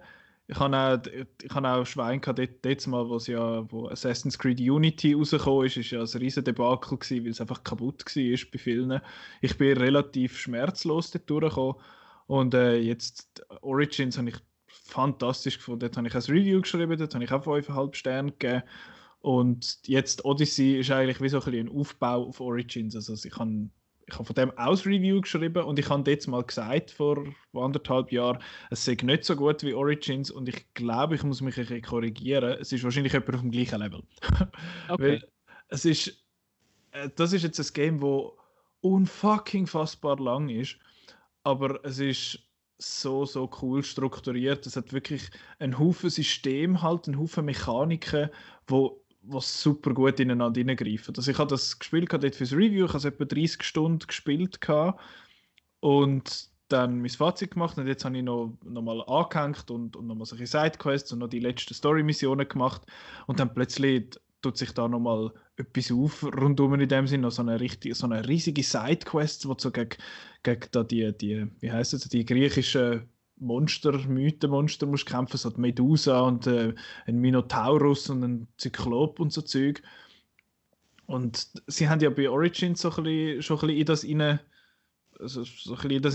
ich habe auch, ich auch Schwein gehabt, dort, dort mal, wo, ja, wo Assassin's Creed Unity rausgekommen ist, ist ja ein riesen Debakel gewesen, weil es einfach kaputt war bei vielen. Ich bin relativ schmerzlos dort durchgekommen und äh, jetzt Origins habe ich fantastisch gefunden. Dort habe ich ein Review geschrieben, dort habe ich auch 5,5 Sterne gegeben. Und jetzt Odyssey ist eigentlich wie so ein, ein Aufbau auf Origins. Also ich habe ich habe von dem aus Review geschrieben und ich habe jetzt mal gesagt vor anderthalb Jahren, es sei nicht so gut wie Origins und ich glaube, ich muss mich ein bisschen korrigieren. Es ist wahrscheinlich etwa auf dem gleichen Level. Okay. Weil es ist, äh, das ist jetzt ein Game, wo unfucking fassbar lang ist, aber es ist so, so cool strukturiert. Es hat wirklich ein Haufen System, halt, ein Haufen Mechaniken, wo was super gut ineinander hineingreifen. Also ich habe das gespielt dort fürs Review, ich habe es etwa 30 Stunden gespielt und dann mein Fazit gemacht und jetzt habe ich noch, noch mal angehängt und, und noch mal solche Sidequests und noch die letzten Story-Missionen gemacht und dann plötzlich tut sich da noch mal etwas auf rundum in dem Sinne, so eine, richtig, so eine riesige Sidequest, wo so gegen, gegen da die, die, wie heißt es, die griechischen Monster, Mythenmonster musst kämpfen, so die Medusa und äh, ein Minotaurus und ein Zyklop und so Zeug. Und sie haben ja bei Origins so schon ein bisschen in das rein, also so mit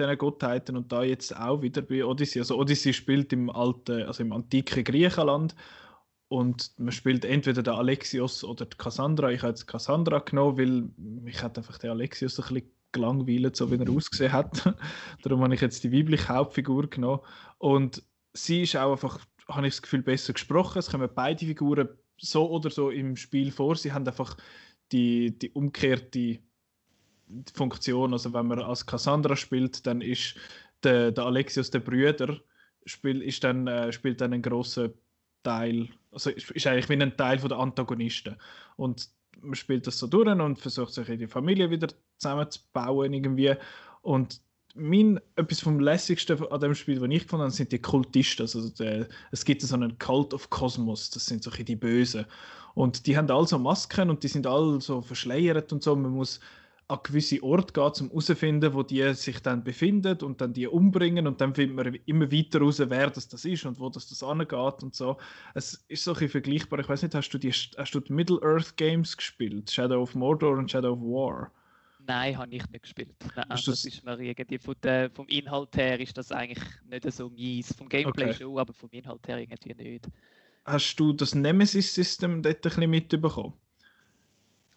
diesen Gottheiten und da jetzt auch wieder bei Odyssey. Also Odyssey spielt im alten, also im antiken Griechenland und man spielt entweder den Alexios oder die Cassandra. Ich habe jetzt Cassandra genommen, weil mich hat einfach der Alexios ein bisschen gelangweilt, so wie er ausgesehen hat. Darum habe ich jetzt die weibliche Hauptfigur genommen. Und sie ist auch einfach, habe ich das Gefühl, besser gesprochen. Es kommen beide Figuren so oder so im Spiel vor. Sie haben einfach die, die umgekehrte Funktion. Also wenn man als Cassandra spielt, dann ist der, der Alexios der Brüder spiel, ist dann, äh, spielt dann einen grossen Teil, also ist, ist eigentlich wie ein Teil der Antagonisten. Und man spielt das so durch und versucht sich in die Familie wieder zusammenzubauen irgendwie. Und mein, etwas vom lässigsten an dem Spiel, was ich gefunden habe, sind die Kultisten. Also der, es gibt so einen Cult of Cosmos, das sind so die Bösen. Und die haben alle so Masken und die sind alle so verschleiert und so. Man muss an gewisse Orte geht, um herauszufinden, wo die sich dann befinden und dann die umbringen und dann findet man immer weiter heraus, wer das, das ist und wo das, das angeht und so. Es ist so ein vergleichbar. Ich weiß nicht, hast du die, hast du die Middle-earth Games gespielt? Shadow of Mordor und Shadow of War? Nein, habe ich nicht gespielt. Nein, das, das, ist mir irgendwie von der, vom Inhalt her ist das eigentlich nicht so mies. Vom Gameplay okay. schon, aber vom Inhalt her irgendwie nicht. Hast du das Nemesis-System dort ein bisschen mitbekommen?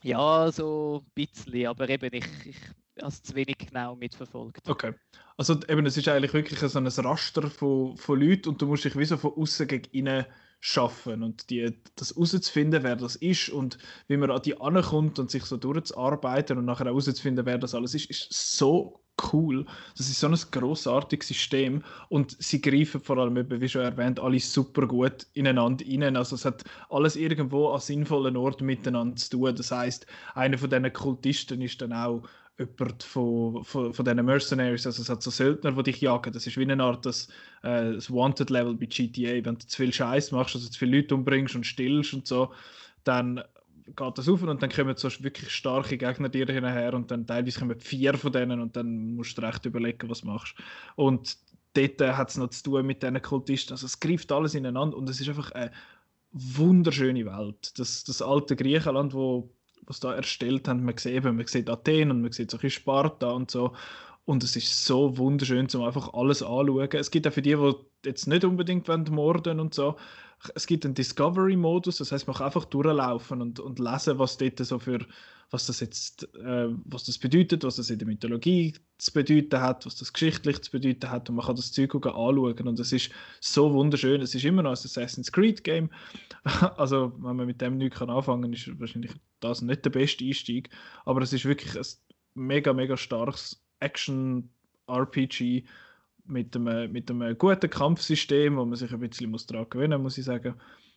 Ja, so ein bisschen, aber eben ich, ich habe es zu wenig genau mitverfolgt. Okay. Also eben, es ist eigentlich wirklich so ein Raster von, von Leuten und du musst dich wie so von außen gegen innen schaffen und die, das herauszufinden, wer das ist und wie man an die ankommt und sich so durchzuarbeiten und nachher herauszufinden, wer das alles ist, ist so cool. Das ist so ein großartiges System und sie greifen vor allem, eben, wie schon erwähnt, alle super gut ineinander rein. Also es hat alles irgendwo an sinnvollen Orten miteinander zu tun. Das heißt, einer von diesen Kultisten ist dann auch jemand von, von, von diesen Mercenaries, also es hat so Söldner, die dich jagen. Das ist wie eine Art das, äh, das Wanted-Level bei GTA. Wenn du zu viel Scheiß machst, also zu viele Leute umbringst und stillst und so, dann geht das auf und dann kommen so wirklich starke Gegner dir hinterher und dann teilweise kommen vier von denen und dann musst du recht überlegen, was du machst. Und dort hat es noch zu tun mit diesen Kultisten. Also es greift alles ineinander und es ist einfach eine wunderschöne Welt. Das, das alte Griechenland, wo was da erstellt haben, man sieht eben, man sieht Athen und man sieht so ein Sparta und so. Und es ist so wunderschön, um einfach alles anzuschauen. Es gibt auch für die, die jetzt nicht unbedingt morden und so, es gibt einen Discovery-Modus, das heißt, man kann einfach durchlaufen und, und lesen, was dort so für, was das jetzt, äh, was das bedeutet, was das in der Mythologie zu bedeuten hat, was das geschichtlich zu bedeuten hat. Und man kann das Zeug anschauen. Und es ist so wunderschön. Es ist immer noch ein Assassin's Creed Game, also wenn man mit dem nichts anfangen kann, ist wahrscheinlich das nicht der beste Einstieg, aber es ist wirklich ein mega, mega starkes Action-RPG mit einem, mit einem guten Kampfsystem, wo man sich ein bisschen muss daran gewöhnen muss, ich sagen.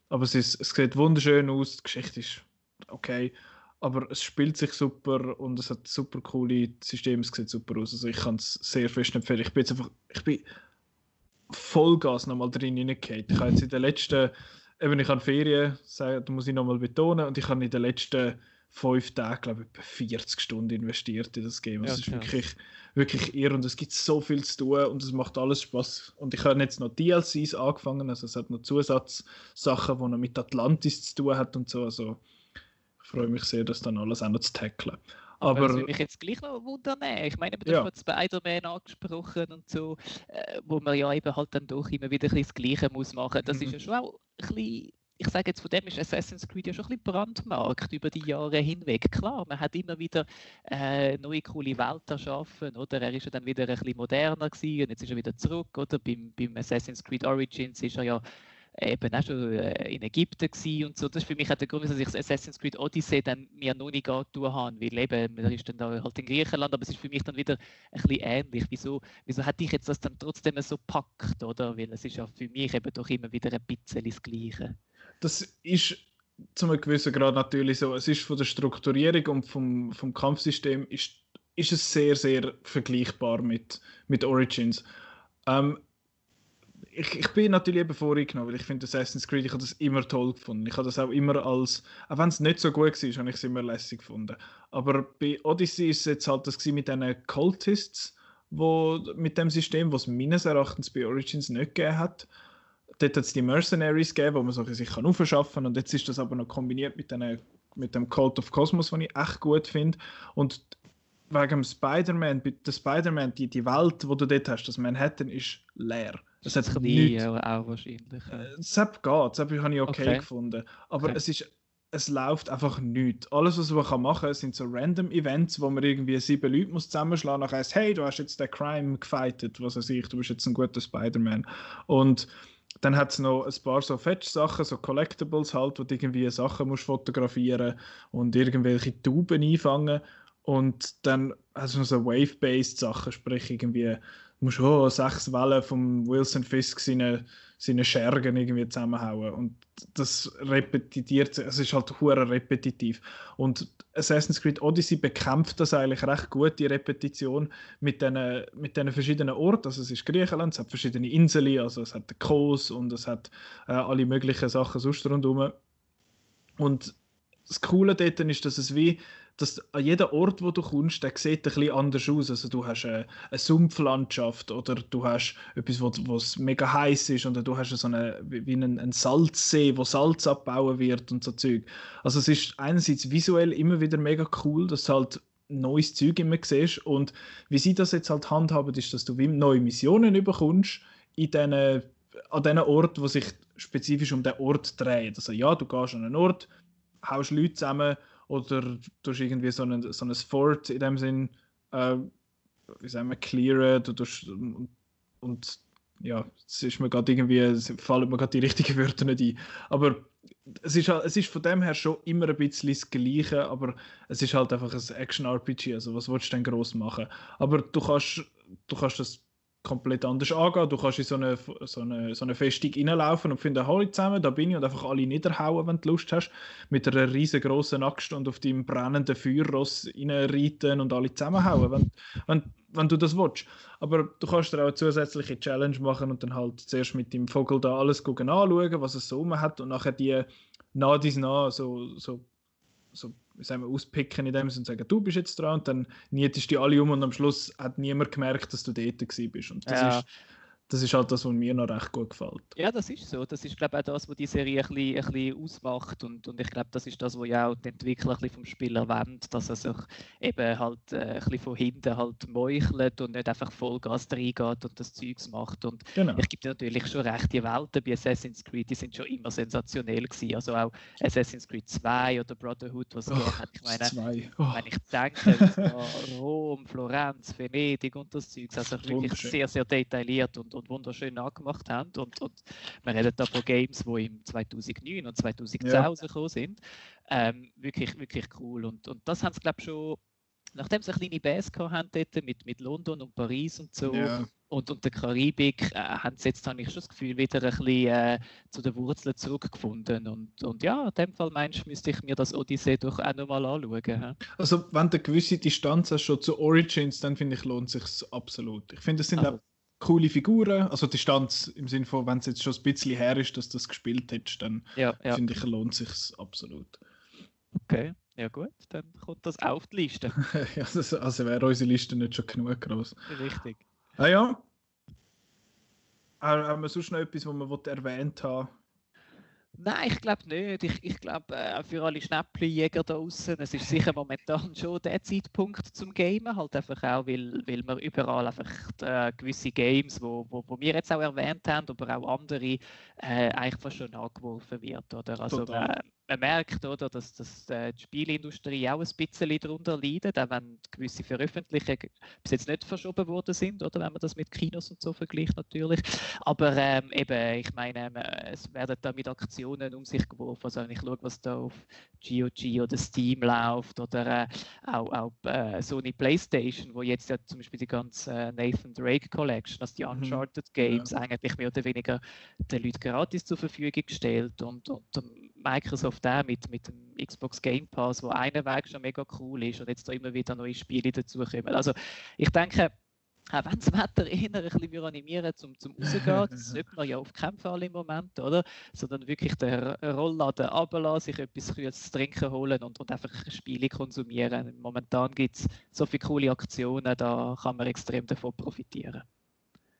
Aber es, ist, es sieht wunderschön aus, die Geschichte ist okay, aber es spielt sich super und es hat super coole Systeme, es sieht super aus. Also ich kann es sehr fest empfehlen. Ich bin jetzt einfach, ich bin Vollgas nochmal drin hineingehauen. Ich habe jetzt in den letzten, eben ich habe Ferien, das muss ich nochmal betonen, und ich habe in den letzten fünf Tage, glaube ich, etwa 40 Stunden investiert in das Game. Ja, es ist wirklich, wirklich irre und es gibt so viel zu tun und es macht alles Spaß. Und ich habe jetzt noch DLCs angefangen, also es hat noch Zusatzsachen, die noch mit Atlantis zu tun hat und so. Also ich freue mich sehr, das dann alles auch noch zu tackeln. Aber, das würde mich jetzt gleich noch wundern. Ich meine, du ja. hast Spider-Man angesprochen und so, äh, wo man ja eben halt dann doch immer wieder das Gleiche muss machen. Das mhm. ist ja schon auch ein bisschen ich sage jetzt, von dem ist Assassin's Creed ja schon ein bisschen brandmarkt über die Jahre hinweg. Klar, man hat immer wieder äh, neue coole Welten erschaffen, oder? Er ist ja dann wieder ein bisschen moderner gewesen und jetzt ist er wieder zurück, oder? Beim, beim Assassin's Creed Origins ist er ja eben auch schon äh, in Ägypten gewesen und so. Das ist für mich auch der Grund, dass ich Assassin's Creed Odyssey dann mir noch nicht tun habe, weil eben, man ist dann da halt in Griechenland, aber es ist für mich dann wieder ein bisschen ähnlich. Wieso, wieso hat dich jetzt das dann trotzdem so packt, oder? Weil es ist ja für mich eben doch immer wieder ein bisschen das Gleiche das ist zu einem gewissen Grad natürlich so. Es ist von der Strukturierung und vom, vom Kampfsystem ist, ist es sehr, sehr vergleichbar mit, mit Origins. Ähm, ich, ich bin natürlich eben vorgenommen, weil ich finde Assassin's Creed, ich habe das immer toll gefunden. Ich habe das auch immer als, auch wenn es nicht so gut war, habe ich es immer lässig gefunden. Aber bei Odyssey ist es jetzt halt das mit diesen Cultists, wo, mit dem System, was meines Erachtens bei Origins nicht gegeben hat dort hat es die Mercenaries gegeben, wo man sich kann aufschaffen kann. Und jetzt ist das aber noch kombiniert mit, den, mit dem Cult of Cosmos, den ich echt gut finde. Und wegen Spider-Man, der Spider-Man, die, die Welt, wo du dort hast, das Manhattan ist leer. Es hat nichts. auch wahrscheinlich. Ja. Sepp geht, Sepp habe ich okay, okay. gefunden. Aber okay. es ist es läuft einfach nichts. Alles, was man machen kann, sind so random Events, wo man irgendwie sieben Leute muss zusammenschlagen muss. Nachher hey, du hast jetzt den Crime gefightet, was weiß ich, du bist jetzt ein guter Spider-Man. Und dann hat es noch ein paar so Fetch-Sachen, so Collectibles halt, wo du irgendwie Sachen musst fotografieren und irgendwelche Tuben einfangen. Und dann hast du noch so Wave-based Sachen, sprich irgendwie musst oh, sechs Wellen vom Wilson Fisk seine, seine Schergen irgendwie zusammenhauen. Und das repetiert es ist halt hure repetitiv. Und Assassin's Creed Odyssey bekämpft das eigentlich recht gut, die Repetition mit diesen mit den verschiedenen Orten. Also es ist Griechenland, es hat verschiedene Inseln, also es hat den Kos und es hat äh, alle möglichen Sachen sonst rundherum. Und das Coole dort ist, dass es wie dass an jedem Ort, wo du kommst, der sieht ein bisschen anders aus. Also du hast eine, eine Sumpflandschaft oder du hast etwas, wo es mega heiß ist oder du hast so eine, wie einen, einen Salzsee, wo Salz abbauen wird und so Zeug. Also es ist einerseits visuell immer wieder mega cool, dass du halt neues Zeug immer siehst und wie sie das jetzt halt handhaben, ist, dass du neue Missionen überkommst in diesen, an diesen Ort, wo sich spezifisch um den Ort dreht. Also ja, du gehst an einen Ort, haust Leute zusammen oder du hast irgendwie so ein, so ein Fort in dem Sinn, äh, wie sagen wir, clearen du tust, und, und ja, es ist mir gerade irgendwie, es fallen mir gerade die richtigen Wörter nicht ein. Aber es ist, es ist von dem her schon immer ein bisschen das Gleiche, aber es ist halt einfach ein Action-RPG, also was willst du denn groß machen? Aber du kannst, du kannst das komplett anders angehen. Du kannst in so eine, so eine, so eine Festung reinlaufen und finden, hallo zusammen, da bin ich und einfach alle niederhauen, wenn du Lust hast, mit einer riesengroßen Axt und auf deinem brennenden Feuerross reinreiten und alle zusammenhauen, wenn, wenn, wenn du das willst. Aber du kannst dir auch eine zusätzliche Challenge machen und dann halt zuerst mit dem Vogel da alles anschauen, was es so hat und nachher die nah dies nah so, so, so sagen wir, auspicken in dem Sinne und sagen, du bist jetzt dran und dann nietest du die alle um und am Schluss hat niemand gemerkt, dass du dort bist. Und das ja. ist das ist halt das, was mir noch recht gut gefällt. Ja, das ist so. Das ist, glaube ich, auch das, was die Serie ein bisschen, ein bisschen ausmacht. Und, und ich glaube, das ist das, was ja auch die Entwickler ein bisschen vom Spiel erwähnt, dass er sich eben halt äh, ein bisschen von hinten halt meuchelt und nicht einfach Vollgas reingeht und das Zeugs macht. Und genau. ich gebe dir natürlich schon recht, die Welten bei Assassin's Creed, die sind schon immer sensationell gewesen. Also auch Assassin's Creed 2 oder Brotherhood, was oh, hat. Ich meine, oh. wenn ich denke, Rom, Florenz, Venedig und das Zeugs, also wirklich sehr, sehr detailliert und, und und wunderschön nachgemacht haben. Und, und wir reden da von Games, die im 2009 und 2010 ja. rausgekommen sind. Ähm, wirklich, wirklich cool. Und, und das haben sie, glaube ich, schon, nachdem sie eine kleine Base hatten dort mit, mit London und Paris und so, ja. und, und der Karibik, äh, haben sie jetzt, habe ich schon das Gefühl, wieder ein bisschen äh, zu den Wurzeln zurückgefunden. Und, und ja, in dem Fall meinst müsste ich mir das Odyssee doch auch nochmal anschauen. He? Also, wenn du eine gewisse Distanz hast schon zu Origins, dann finde ich, lohnt sich absolut. Ich finde, es sind also, auch coole Figuren. Also die Distanz im Sinne von, wenn es jetzt schon ein bisschen her ist, dass du das gespielt hättest, dann ja, ja. finde ich, lohnt sich absolut. Okay, ja gut, dann kommt das auf die Liste. ja, das, also wäre unsere Liste nicht schon genug groß. Richtig. Ah ja. Haben wir sonst noch etwas, was wir erwähnt haben? Nein, ich glaube nicht. Ich, ich glaube, äh, für alle Schnäppchenjäger da draußen, es ist sicher momentan schon der Zeitpunkt zum Gamen. Halt einfach auch, weil, weil man überall einfach äh, gewisse Games, wo, wo, wo wir jetzt auch erwähnt haben, aber auch andere, äh, eigentlich fast schon angeworfen wird. Oder? Also, äh, man merkt, oder, dass, dass äh, die Spielindustrie auch ein bisschen darunter leidet, auch wenn gewisse Veröffentlichungen bis jetzt nicht verschoben worden sind, oder wenn man das mit Kinos und so vergleicht natürlich. Aber ähm, eben, ich meine, ähm, es werden da mit Aktionen um sich geworfen. Also wenn ich schaue, was da auf GOG oder Steam läuft oder äh, auch, auch äh, Sony PlayStation, wo jetzt ja zum Beispiel die ganze äh, Nathan Drake Collection, also die mhm. Uncharted. Games, ja. eigentlich mehr oder weniger den Leuten gratis zur Verfügung gestellt und, und Microsoft auch mit, mit dem Xbox Game Pass, wo einer Weg schon mega cool ist und jetzt da immer wieder neue Spiele dazukommen. Also ich denke, auch wenn das Wetter eher ein bisschen animieren zum, zum Rausgehen, das sollte man ja auf keinen Fall im Moment, oder? Sondern wirklich den Rollladen runterlassen, sich etwas Kühles zu trinken holen und, und einfach Spiele konsumieren. Momentan gibt es so viele coole Aktionen, da kann man extrem davon profitieren.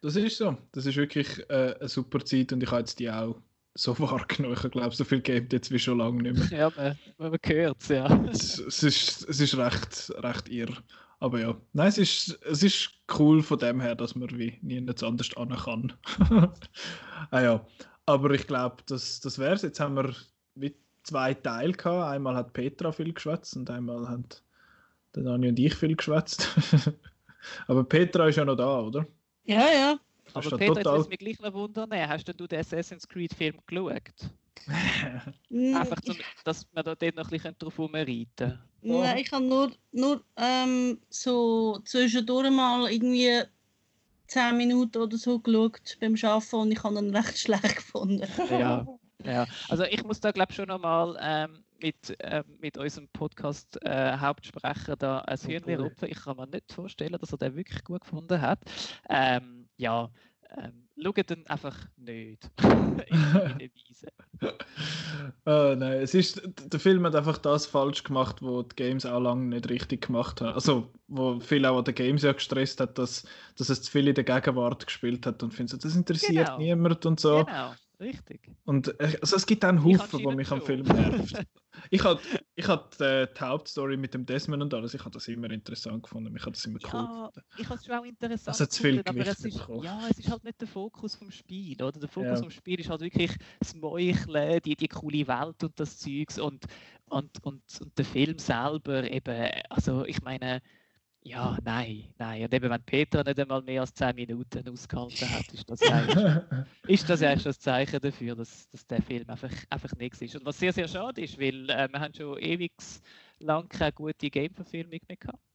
Das ist so. Das ist wirklich äh, eine super Zeit und ich habe jetzt die auch so wahrgenommen. Ich glaube, so viel gibt jetzt wie schon lange nicht mehr. Ja, man, man hört es, ja. Es, es, ist, es ist recht, recht irr. Aber ja, nein, es ist, es ist cool von dem her, dass man wie nichts anders an kann. ah ja, aber ich glaube, das, das wäre es. Jetzt haben wir wie zwei Teile gehabt. Einmal hat Petra viel geschwätzt und einmal hat der Dani und ich viel geschwätzt. aber Petra ist ja noch da, oder? Ja, ja. Aber Peter, total... jetzt mich gleich noch wundern, hast du den Assassin's Creed Film geschaut? Einfach, zum, dass wir da dort noch ein bisschen drauf herumreiten Nein, ich habe nur, nur ähm, so zwischendurch mal irgendwie 10 Minuten oder so geschaut beim Arbeiten und ich habe ihn recht schlecht gefunden. Ja, ja. also ich muss da glaube ich schon nochmal ähm, mit, äh, mit unserem Podcast äh, Hauptsprecher da ein Hühnchen rupfen. Ich kann mir nicht vorstellen, dass er den wirklich gut gefunden hat. Ähm, ja, ähm, schaut dann einfach nicht in die Weise. oh, nein, es ist, der Film hat einfach das falsch gemacht, was die Games auch lange nicht richtig gemacht haben. Also, wo viel auch an den Games ja gestresst hat, dass, dass es zu viel in der Gegenwart gespielt hat und findet, das interessiert genau. niemand und so. Genau. Richtig. Und äh, also es gibt auch einen Haufen, der mich am Film nervt. ich hatte ich hat, äh, die Hauptstory mit dem Desmond und alles, ich habe das immer interessant gefunden. Ich habe das immer ja, cool Ich habe es schon auch interessant also gefunden, aber es ist, ja, es ist halt nicht der Fokus vom Spiel. Oder? Der Fokus ja. vom Spiel ist halt wirklich das Meucheln, die, die coole Welt und das Zeugs und, und, und, und der Film selber eben, also ich meine ja, nein, nein. Und eben, wenn Peter nicht einmal mehr als 10 Minuten ausgehalten hat, ist das, ist das eigentlich das Zeichen dafür, dass, dass der Film einfach, einfach nichts ist. Und was sehr, sehr schade ist, weil äh, wir haben schon ewig lang keine gute Game-Verfilmung mehr gehabt.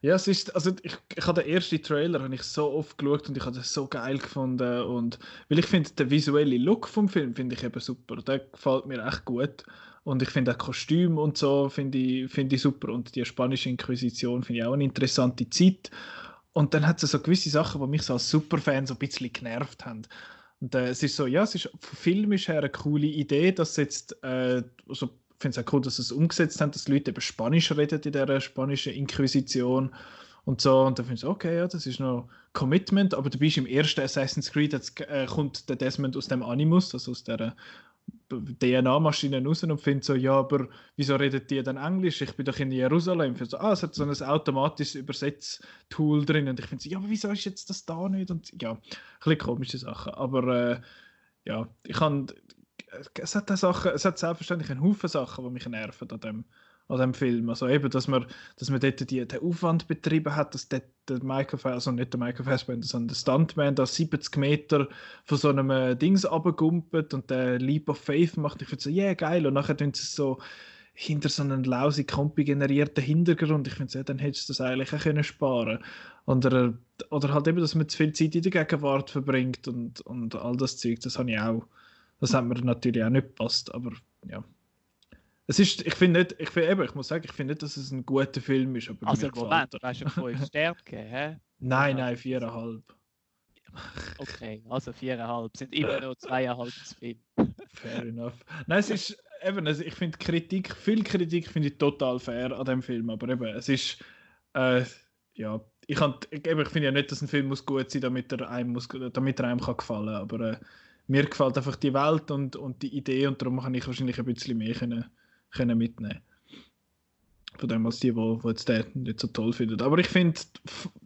Ja, es ist, also ich, ich habe den ersten Trailer ich so oft geschaut und ich habe das so geil gefunden und weil ich finde, der visuelle Look vom Film finde ich eben super, der gefällt mir echt gut und ich finde auch Kostüm und so finde ich, find ich super. Und die spanische Inquisition finde ich auch eine interessante Zeit. Und dann hat es so gewisse Sachen, die mich so als Superfan so ein bisschen genervt haben. Und äh, es ist so, ja, es ist filmisch her eine coole Idee, dass jetzt, äh, ich finde es auch cool, dass sie es umgesetzt haben, dass die Leute eben Spanisch reden in der spanischen Inquisition und so. Und dann finde ich, okay, ja, das ist noch Commitment, aber du bist im ersten Assassin's Creed, jetzt äh, kommt der Desmond aus dem Animus, also aus der DNA-Maschinen raus und finde so, ja, aber wieso redet die dann Englisch? Ich bin doch in Jerusalem. Ich so, ah, es hat so ein automatisches Übersetztool drin. Und ich finde so, ja, aber wieso ist jetzt das da nicht? Und ja, ein bisschen komische Sachen. Aber äh, ja, ich kann, es hat, Sachen, es hat selbstverständlich einen Haufen Sachen, die mich nerven an dem, an dem Film. Also eben, dass man, dass man dort die, den Aufwand betrieben hat, dass dort der Michael Fassbender, also nicht der Michael Fassbender, sondern der Stuntman da 70 Meter von so einem äh, Dings runtergumpelt und der Leap of Faith macht. Ich finde so, yeah, geil. Und nachher tun sie so hinter so einem lausig generierten Hintergrund. Ich finde, ja, dann hättest du das eigentlich auch können sparen oder, oder halt eben, dass man zu viel Zeit in der Gegenwart verbringt und, und all das Zeug, das habe ich auch. Das hat mir natürlich auch nicht gepasst, aber ja. Es ist, ich finde nicht, ich, find, eben, ich muss sagen, ich finde nicht, dass es ein guter Film ist. Aber also Moment, du hast schon fünf Sterne gegeben, hä? Nein, nein, viereinhalb. Okay, also viereinhalb, sind immer noch zweieinhalb viel. Fair enough. Nein, es ist eben, also ich finde Kritik, viel Kritik finde ich total fair an dem Film, aber eben, es ist, äh, ja, ich, ich, ich finde ja nicht, dass ein Film muss gut sein, damit er einem, muss, damit er einem kann gefallen, aber äh, mir gefällt einfach die Welt und, und die Idee und darum kann ich wahrscheinlich ein bisschen mehr können können mitnehmen Von dem als die, die, die jetzt den nicht so toll finden. Aber ich finde,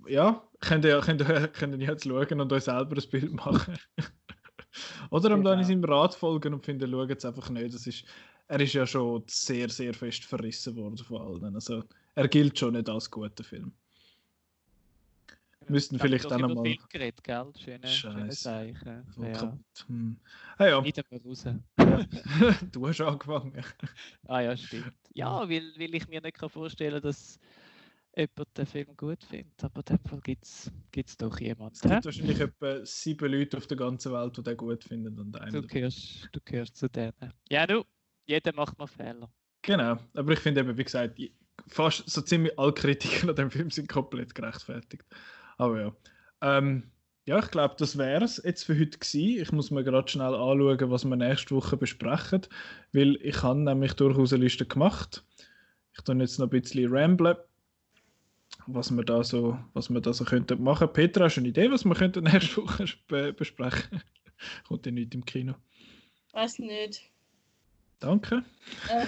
ja, könnt ihr, könnt, ihr, könnt ihr jetzt schauen und euch selber ein Bild machen. Oder am dann in seinem Rat folgen und finden, schaut es einfach nicht. Das ist, er ist ja schon sehr, sehr fest verrissen worden von allen. Also er gilt schon nicht als guter Film. Müssten vielleicht dann einmal. geredet, gell? Schöne, schöne Zeichen. Ja. Hm. Ah, ja. Mal raus. du hast angefangen. ah ja, stimmt. Ja, weil, weil ich mir nicht vorstellen kann, dass jemand den Film gut findet. Aber in dem Fall gibt es doch jemanden. Es gibt wahrscheinlich etwa sieben Leute auf der ganzen Welt, die den gut finden. Und du, gehörst, du gehörst zu denen. Ja, du, jeder macht mal Fehler. Genau, aber ich finde eben, wie gesagt, fast so ziemlich alle Kritiker an dem Film sind komplett gerechtfertigt. Aber ja. Ähm, ja, ich glaube, das wäre es jetzt für heute gewesen. Ich muss mir gerade schnell anschauen, was wir nächste Woche besprechen, weil ich habe nämlich durchaus eine Liste gemacht. Ich tue jetzt noch ein bisschen ramblen, was wir da so, was wir da so könnten machen. Petra, hast du eine Idee, was wir nächste Woche be besprechen? Kommt ja nicht im Kino. Weiß nicht. Danke. Äh,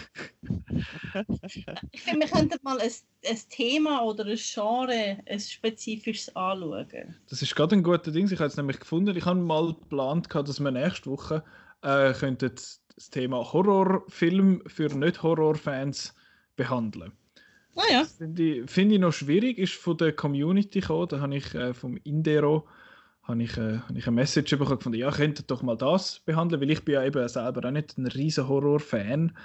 ich finde, wir könnten mal ein, ein, Thema oder ein Genre, ein spezifisches anschauen. Das ist gerade ein guter Ding. Ich habe es nämlich gefunden. Ich habe mal geplant, dass wir nächste Woche äh, könnten das Thema Horrorfilm für Nicht-Horror-Fans behandeln. Ah ja. Finde ich, find ich noch schwierig, ist von der Community gekommen. Da habe ich äh, vom Indero habe ich, äh, habe ich eine Message bekommen, gefunden, ja, könntet doch mal das behandeln, weil ich bin ja eben selber auch nicht ein riesen Horror-Fan,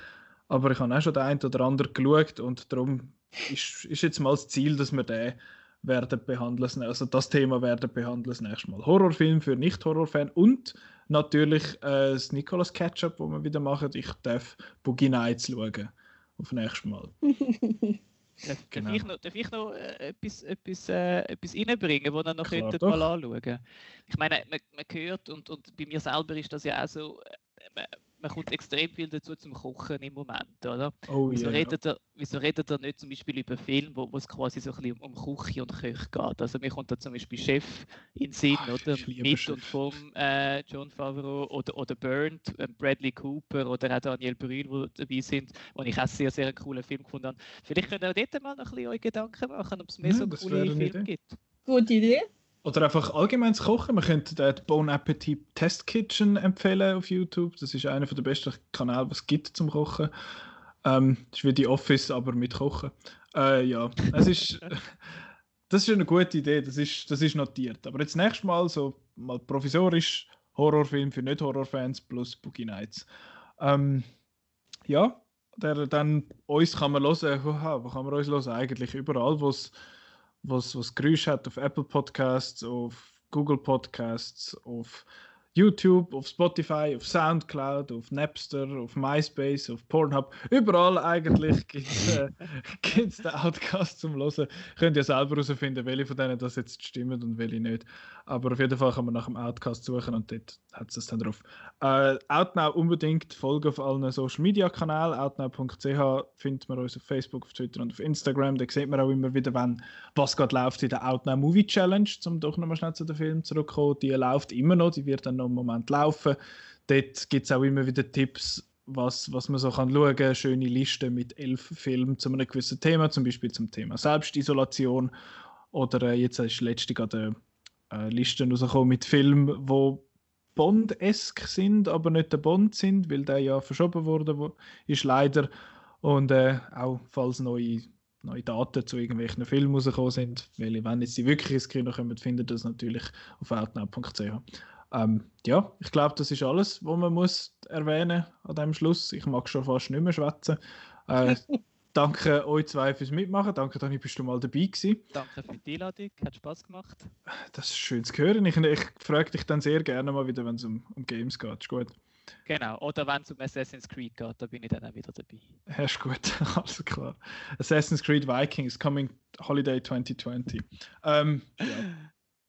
aber ich habe auch schon den einen oder anderen geschaut und darum ist, ist jetzt mal das Ziel, dass wir den werden behandeln, also das Thema werden behandeln das nächste Mal. Horrorfilm für Nicht-Horror-Fan und natürlich äh, das Nicolas Ketchup, wo wir wieder machen. Ich darf Boogie Nights schauen auf nächstes Mal. Darf, genau. darf, ich noch, darf ich noch äh, etwas, etwas, äh, etwas reinbringen, das ihr noch könntet mal anschauen Ich meine, man, man hört, und, und bei mir selber ist das ja auch so, äh, man kommt extrem viel dazu zum Kochen im Moment, oder? Oh, wieso, yeah, redet er, wieso redet er nicht zum Beispiel über Filme, wo, wo es quasi so ein bisschen um, um Küche und Köche geht? Also mir kommt da zum Beispiel Chef in den Sinn, Ach, oder? Mit Chef. und vom äh, John Favreau oder, oder Burnt, äh, Bradley Cooper oder auch Daniel Brühl, die dabei sind, wo ich auch sehr, sehr einen coolen Film gefunden habe. Vielleicht könnt ihr auch dort mal noch ein bisschen eure Gedanken machen, ob es mehr ja, so coole Filme gibt. Gute Idee. Oder einfach allgemein zu kochen. Man könnte den Bon Appetit Test Kitchen empfehlen auf YouTube. Das ist einer der besten Kanäle, was es gibt zum Kochen. Ähm, das ist wie die Office, aber mit Kochen. Äh, ja, es ist, das ist eine gute Idee, das ist, das ist notiert. Aber jetzt nächstes Mal so mal provisorisch Horrorfilm für Nicht-Horrorfans plus Boogie Nights. Ähm, ja, der, dann uns kann man hören, wo kann man uns hören? Eigentlich überall, wo es was, was Geräusche hat auf Apple Podcasts, auf Google Podcasts, auf YouTube, auf Spotify, auf Soundcloud, auf Napster, auf MySpace, auf Pornhub. Überall eigentlich gibt es äh, den Outcast zum Hören. Könnt ihr selber herausfinden, welche von denen das jetzt stimmen und welche nicht. Aber auf jeden Fall kann man nach dem Outcast suchen und dort hat es dann drauf. Äh, Outnow unbedingt folgen auf allen Social Media Kanälen. Outnow.ch findet man uns auf Facebook, auf Twitter und auf Instagram. Da sieht man auch immer wieder, wenn was gerade läuft in der Outnow Movie Challenge, um doch nochmal schnell zu dem Film zurückzukommen. Die läuft immer noch, die wird dann noch einen Moment laufen. Dort gibt es auch immer wieder Tipps, was, was man so kann schauen kann. Schöne Liste mit elf Filmen zu einem gewissen Thema, zum Beispiel zum Thema Selbstisolation. Oder äh, jetzt ist letzte gerade äh, Listen rausgekommen mit Filmen, die Bond-esk sind, aber nicht der Bond sind, weil der ja verschoben wurde, wo, ist leider. Und äh, auch falls neue, neue Daten zu irgendwelchen Filmen rausgekommen sind, weil wenn jetzt sie wirklich ins Kino kommen, findet das natürlich auf outnow.ch. Ähm, ja, ich glaube, das ist alles, was man muss erwähnen an dem Schluss. Ich mag schon fast nicht mehr schwätzen. Äh, danke euch zwei fürs Mitmachen. Danke, Dani, bist du mal dabei gewesen. Danke für die Einladung, hat Spaß gemacht. Das ist schön zu hören. Ich, ich frage dich dann sehr gerne mal wieder, wenn es um, um Games geht. Ist gut. Genau, oder wenn es um Assassin's Creed geht, da bin ich dann auch wieder dabei. Ja, ist gut, alles klar. Assassin's Creed Vikings, coming Holiday 2020. Ähm, ja,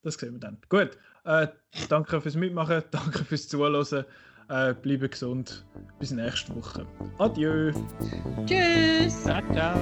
das sehen wir dann. Gut, äh, danke fürs Mitmachen, danke fürs Zuhören. Äh, bleibe gesund. Bis nächste Woche. Adieu. Tschüss. Ciao, ciao.